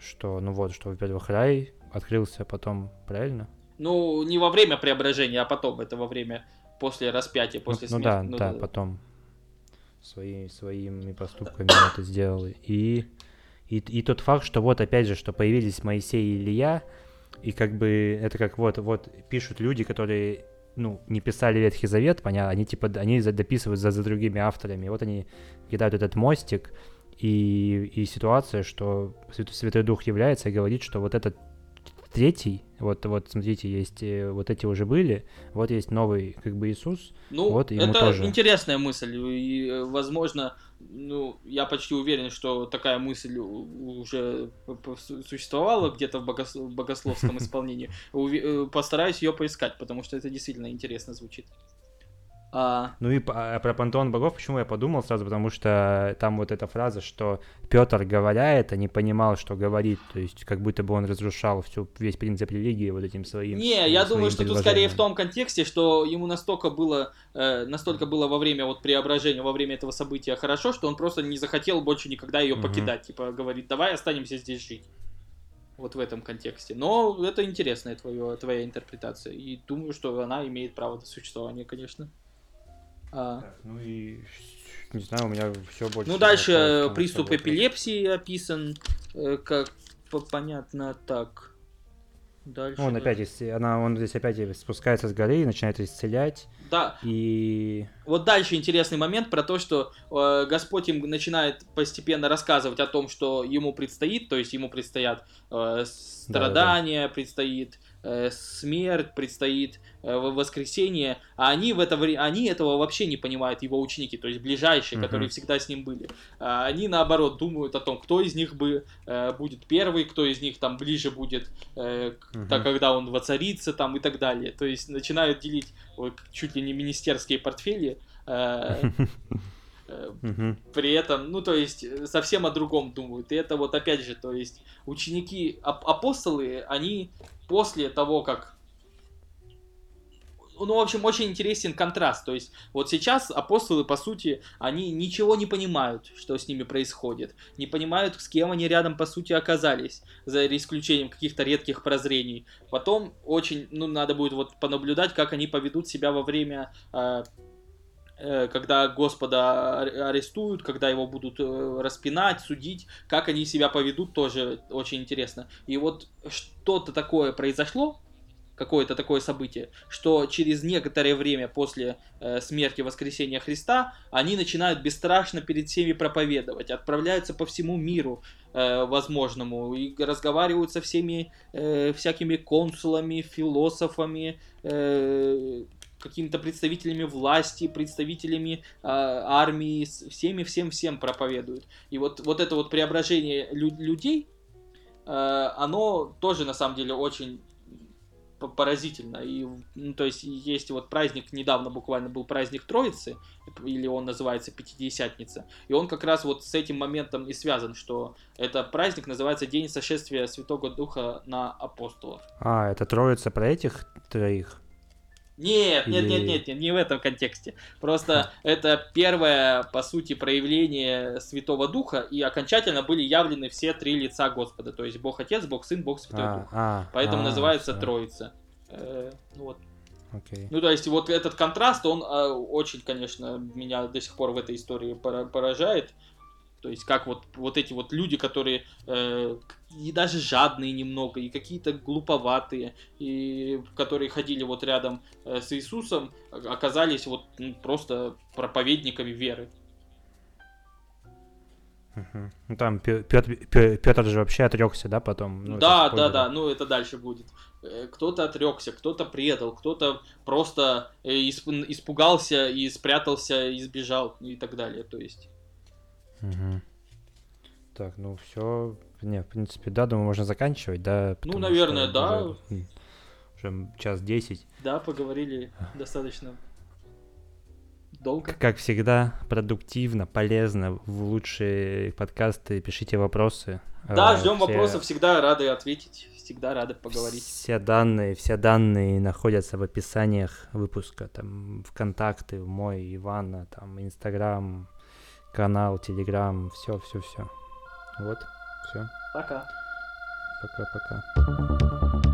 Что, ну вот, что, во-первых, рай открылся потом, правильно? Ну, не во время преображения, а потом, это во время, после распятия, после ну, смерти. Ну да, ну, да, да, потом. Свои, своими поступками это сделал. И, и, и тот факт, что вот опять же, что появились Моисей и Илья, и как бы это как вот, вот пишут люди, которые ну, не писали Ветхий Завет, понятно, они типа, они дописывают за, за другими авторами, и вот они кидают этот мостик, и, и ситуация, что Святой Дух является и говорит, что вот этот третий, вот, вот смотрите, есть э, вот эти уже были, вот есть новый как бы Иисус, ну, вот ему это тоже. интересная мысль, и, э, возможно, ну, я почти уверен, что такая мысль уже существовала где-то в, богос... в богословском исполнении. Э, постараюсь ее поискать, потому что это действительно интересно звучит. А... Ну и а про пантеон богов, почему я подумал сразу, потому что там вот эта фраза, что Петр, говоря это, не понимал, что говорит, то есть как будто бы он разрушал всю, весь принцип религии вот этим своим Не, я думаю, что тут скорее в том контексте, что ему настолько было, э, настолько было во время вот преображения, во время этого события хорошо, что он просто не захотел больше никогда ее покидать, угу. типа говорит, давай останемся здесь жить. Вот в этом контексте. Но это интересная твоя, твоя интерпретация. И думаю, что она имеет право на существование, конечно. А... Так, ну и не знаю, у меня все больше. Ну дальше э, приступ эпилепсии описан, э, как понятно так. Дальше. Он опять, она, он здесь опять спускается с горы и начинает исцелять. Да. И... Вот дальше интересный момент про то, что э, Господь им начинает постепенно рассказывать о том, что ему предстоит, то есть ему предстоят э, страдания, да, да. предстоит смерть, предстоит э, воскресение, а они, в это, они этого вообще не понимают, его ученики, то есть ближайшие, uh-huh. которые всегда с ним были. А они, наоборот, думают о том, кто из них бы э, будет первый, кто из них там ближе будет, uh-huh. так, когда он воцарится там и так далее. То есть начинают делить чуть ли не министерские портфели. Угу. При этом, ну, то есть, совсем о другом думают. И это вот опять же, то есть, ученики, апостолы, они после того, как ну, в общем, очень интересен контраст. То есть, вот сейчас апостолы, по сути, они ничего не понимают, что с ними происходит. Не понимают, с кем они рядом, по сути, оказались, за исключением каких-то редких прозрений. Потом очень, ну, надо будет вот понаблюдать, как они поведут себя во время э, когда Господа арестуют, когда его будут э, распинать, судить, как они себя поведут, тоже очень интересно. И вот что-то такое произошло, какое-то такое событие, что через некоторое время после э, смерти воскресения Христа они начинают бесстрашно перед всеми проповедовать, отправляются по всему миру э, возможному и разговаривают со всеми э, всякими консулами, философами, э, какими-то представителями власти, представителями э, армии, всеми всем всем проповедуют. И вот вот это вот преображение лю- людей, э, оно тоже на самом деле очень поразительно. И, ну, то есть, есть вот праздник, недавно буквально был праздник Троицы, или он называется Пятидесятница, и он как раз вот с этим моментом и связан, что это праздник называется День сошествия Святого Духа на апостолов. А, это Троица про этих троих? Нет, нет, нет, нет, нет, не в этом контексте. Просто это первое, по сути, проявление Святого Духа, и окончательно были явлены все три лица Господа. То есть Бог Отец, Бог Сын, Бог Святой а, Дух. А, Поэтому а, называется все. Троица. Э, ну вот. Okay. Ну, то есть, вот этот контраст, он э, очень, конечно, меня до сих пор в этой истории поражает. То есть как вот, вот эти вот люди, которые э, и даже жадные немного, и какие-то глуповатые, и которые ходили вот рядом э, с Иисусом, оказались вот ну, просто проповедниками веры. Угу. Там Петр, Петр же вообще отрекся, да, потом? Ну, да, да, да, ну это дальше будет. Э, кто-то отрекся, кто-то предал, кто-то просто э, испугался и спрятался, и сбежал и так далее. То есть Угу. Так, ну все. Не, в принципе, да, думаю, можно заканчивать, да. Ну, наверное, да. Уже, уже час десять. Да, поговорили достаточно долго. Как всегда, продуктивно, полезно. В лучшие подкасты пишите вопросы. Да, а, ждем все... вопросов, всегда рады ответить, всегда рады поговорить. Все данные, все данные находятся в описаниях выпуска, там, ВКонтакте, мой, Ивана, там, Инстаграм, канал, Телеграм, все, все, все. Вот, все. Пока. Пока-пока.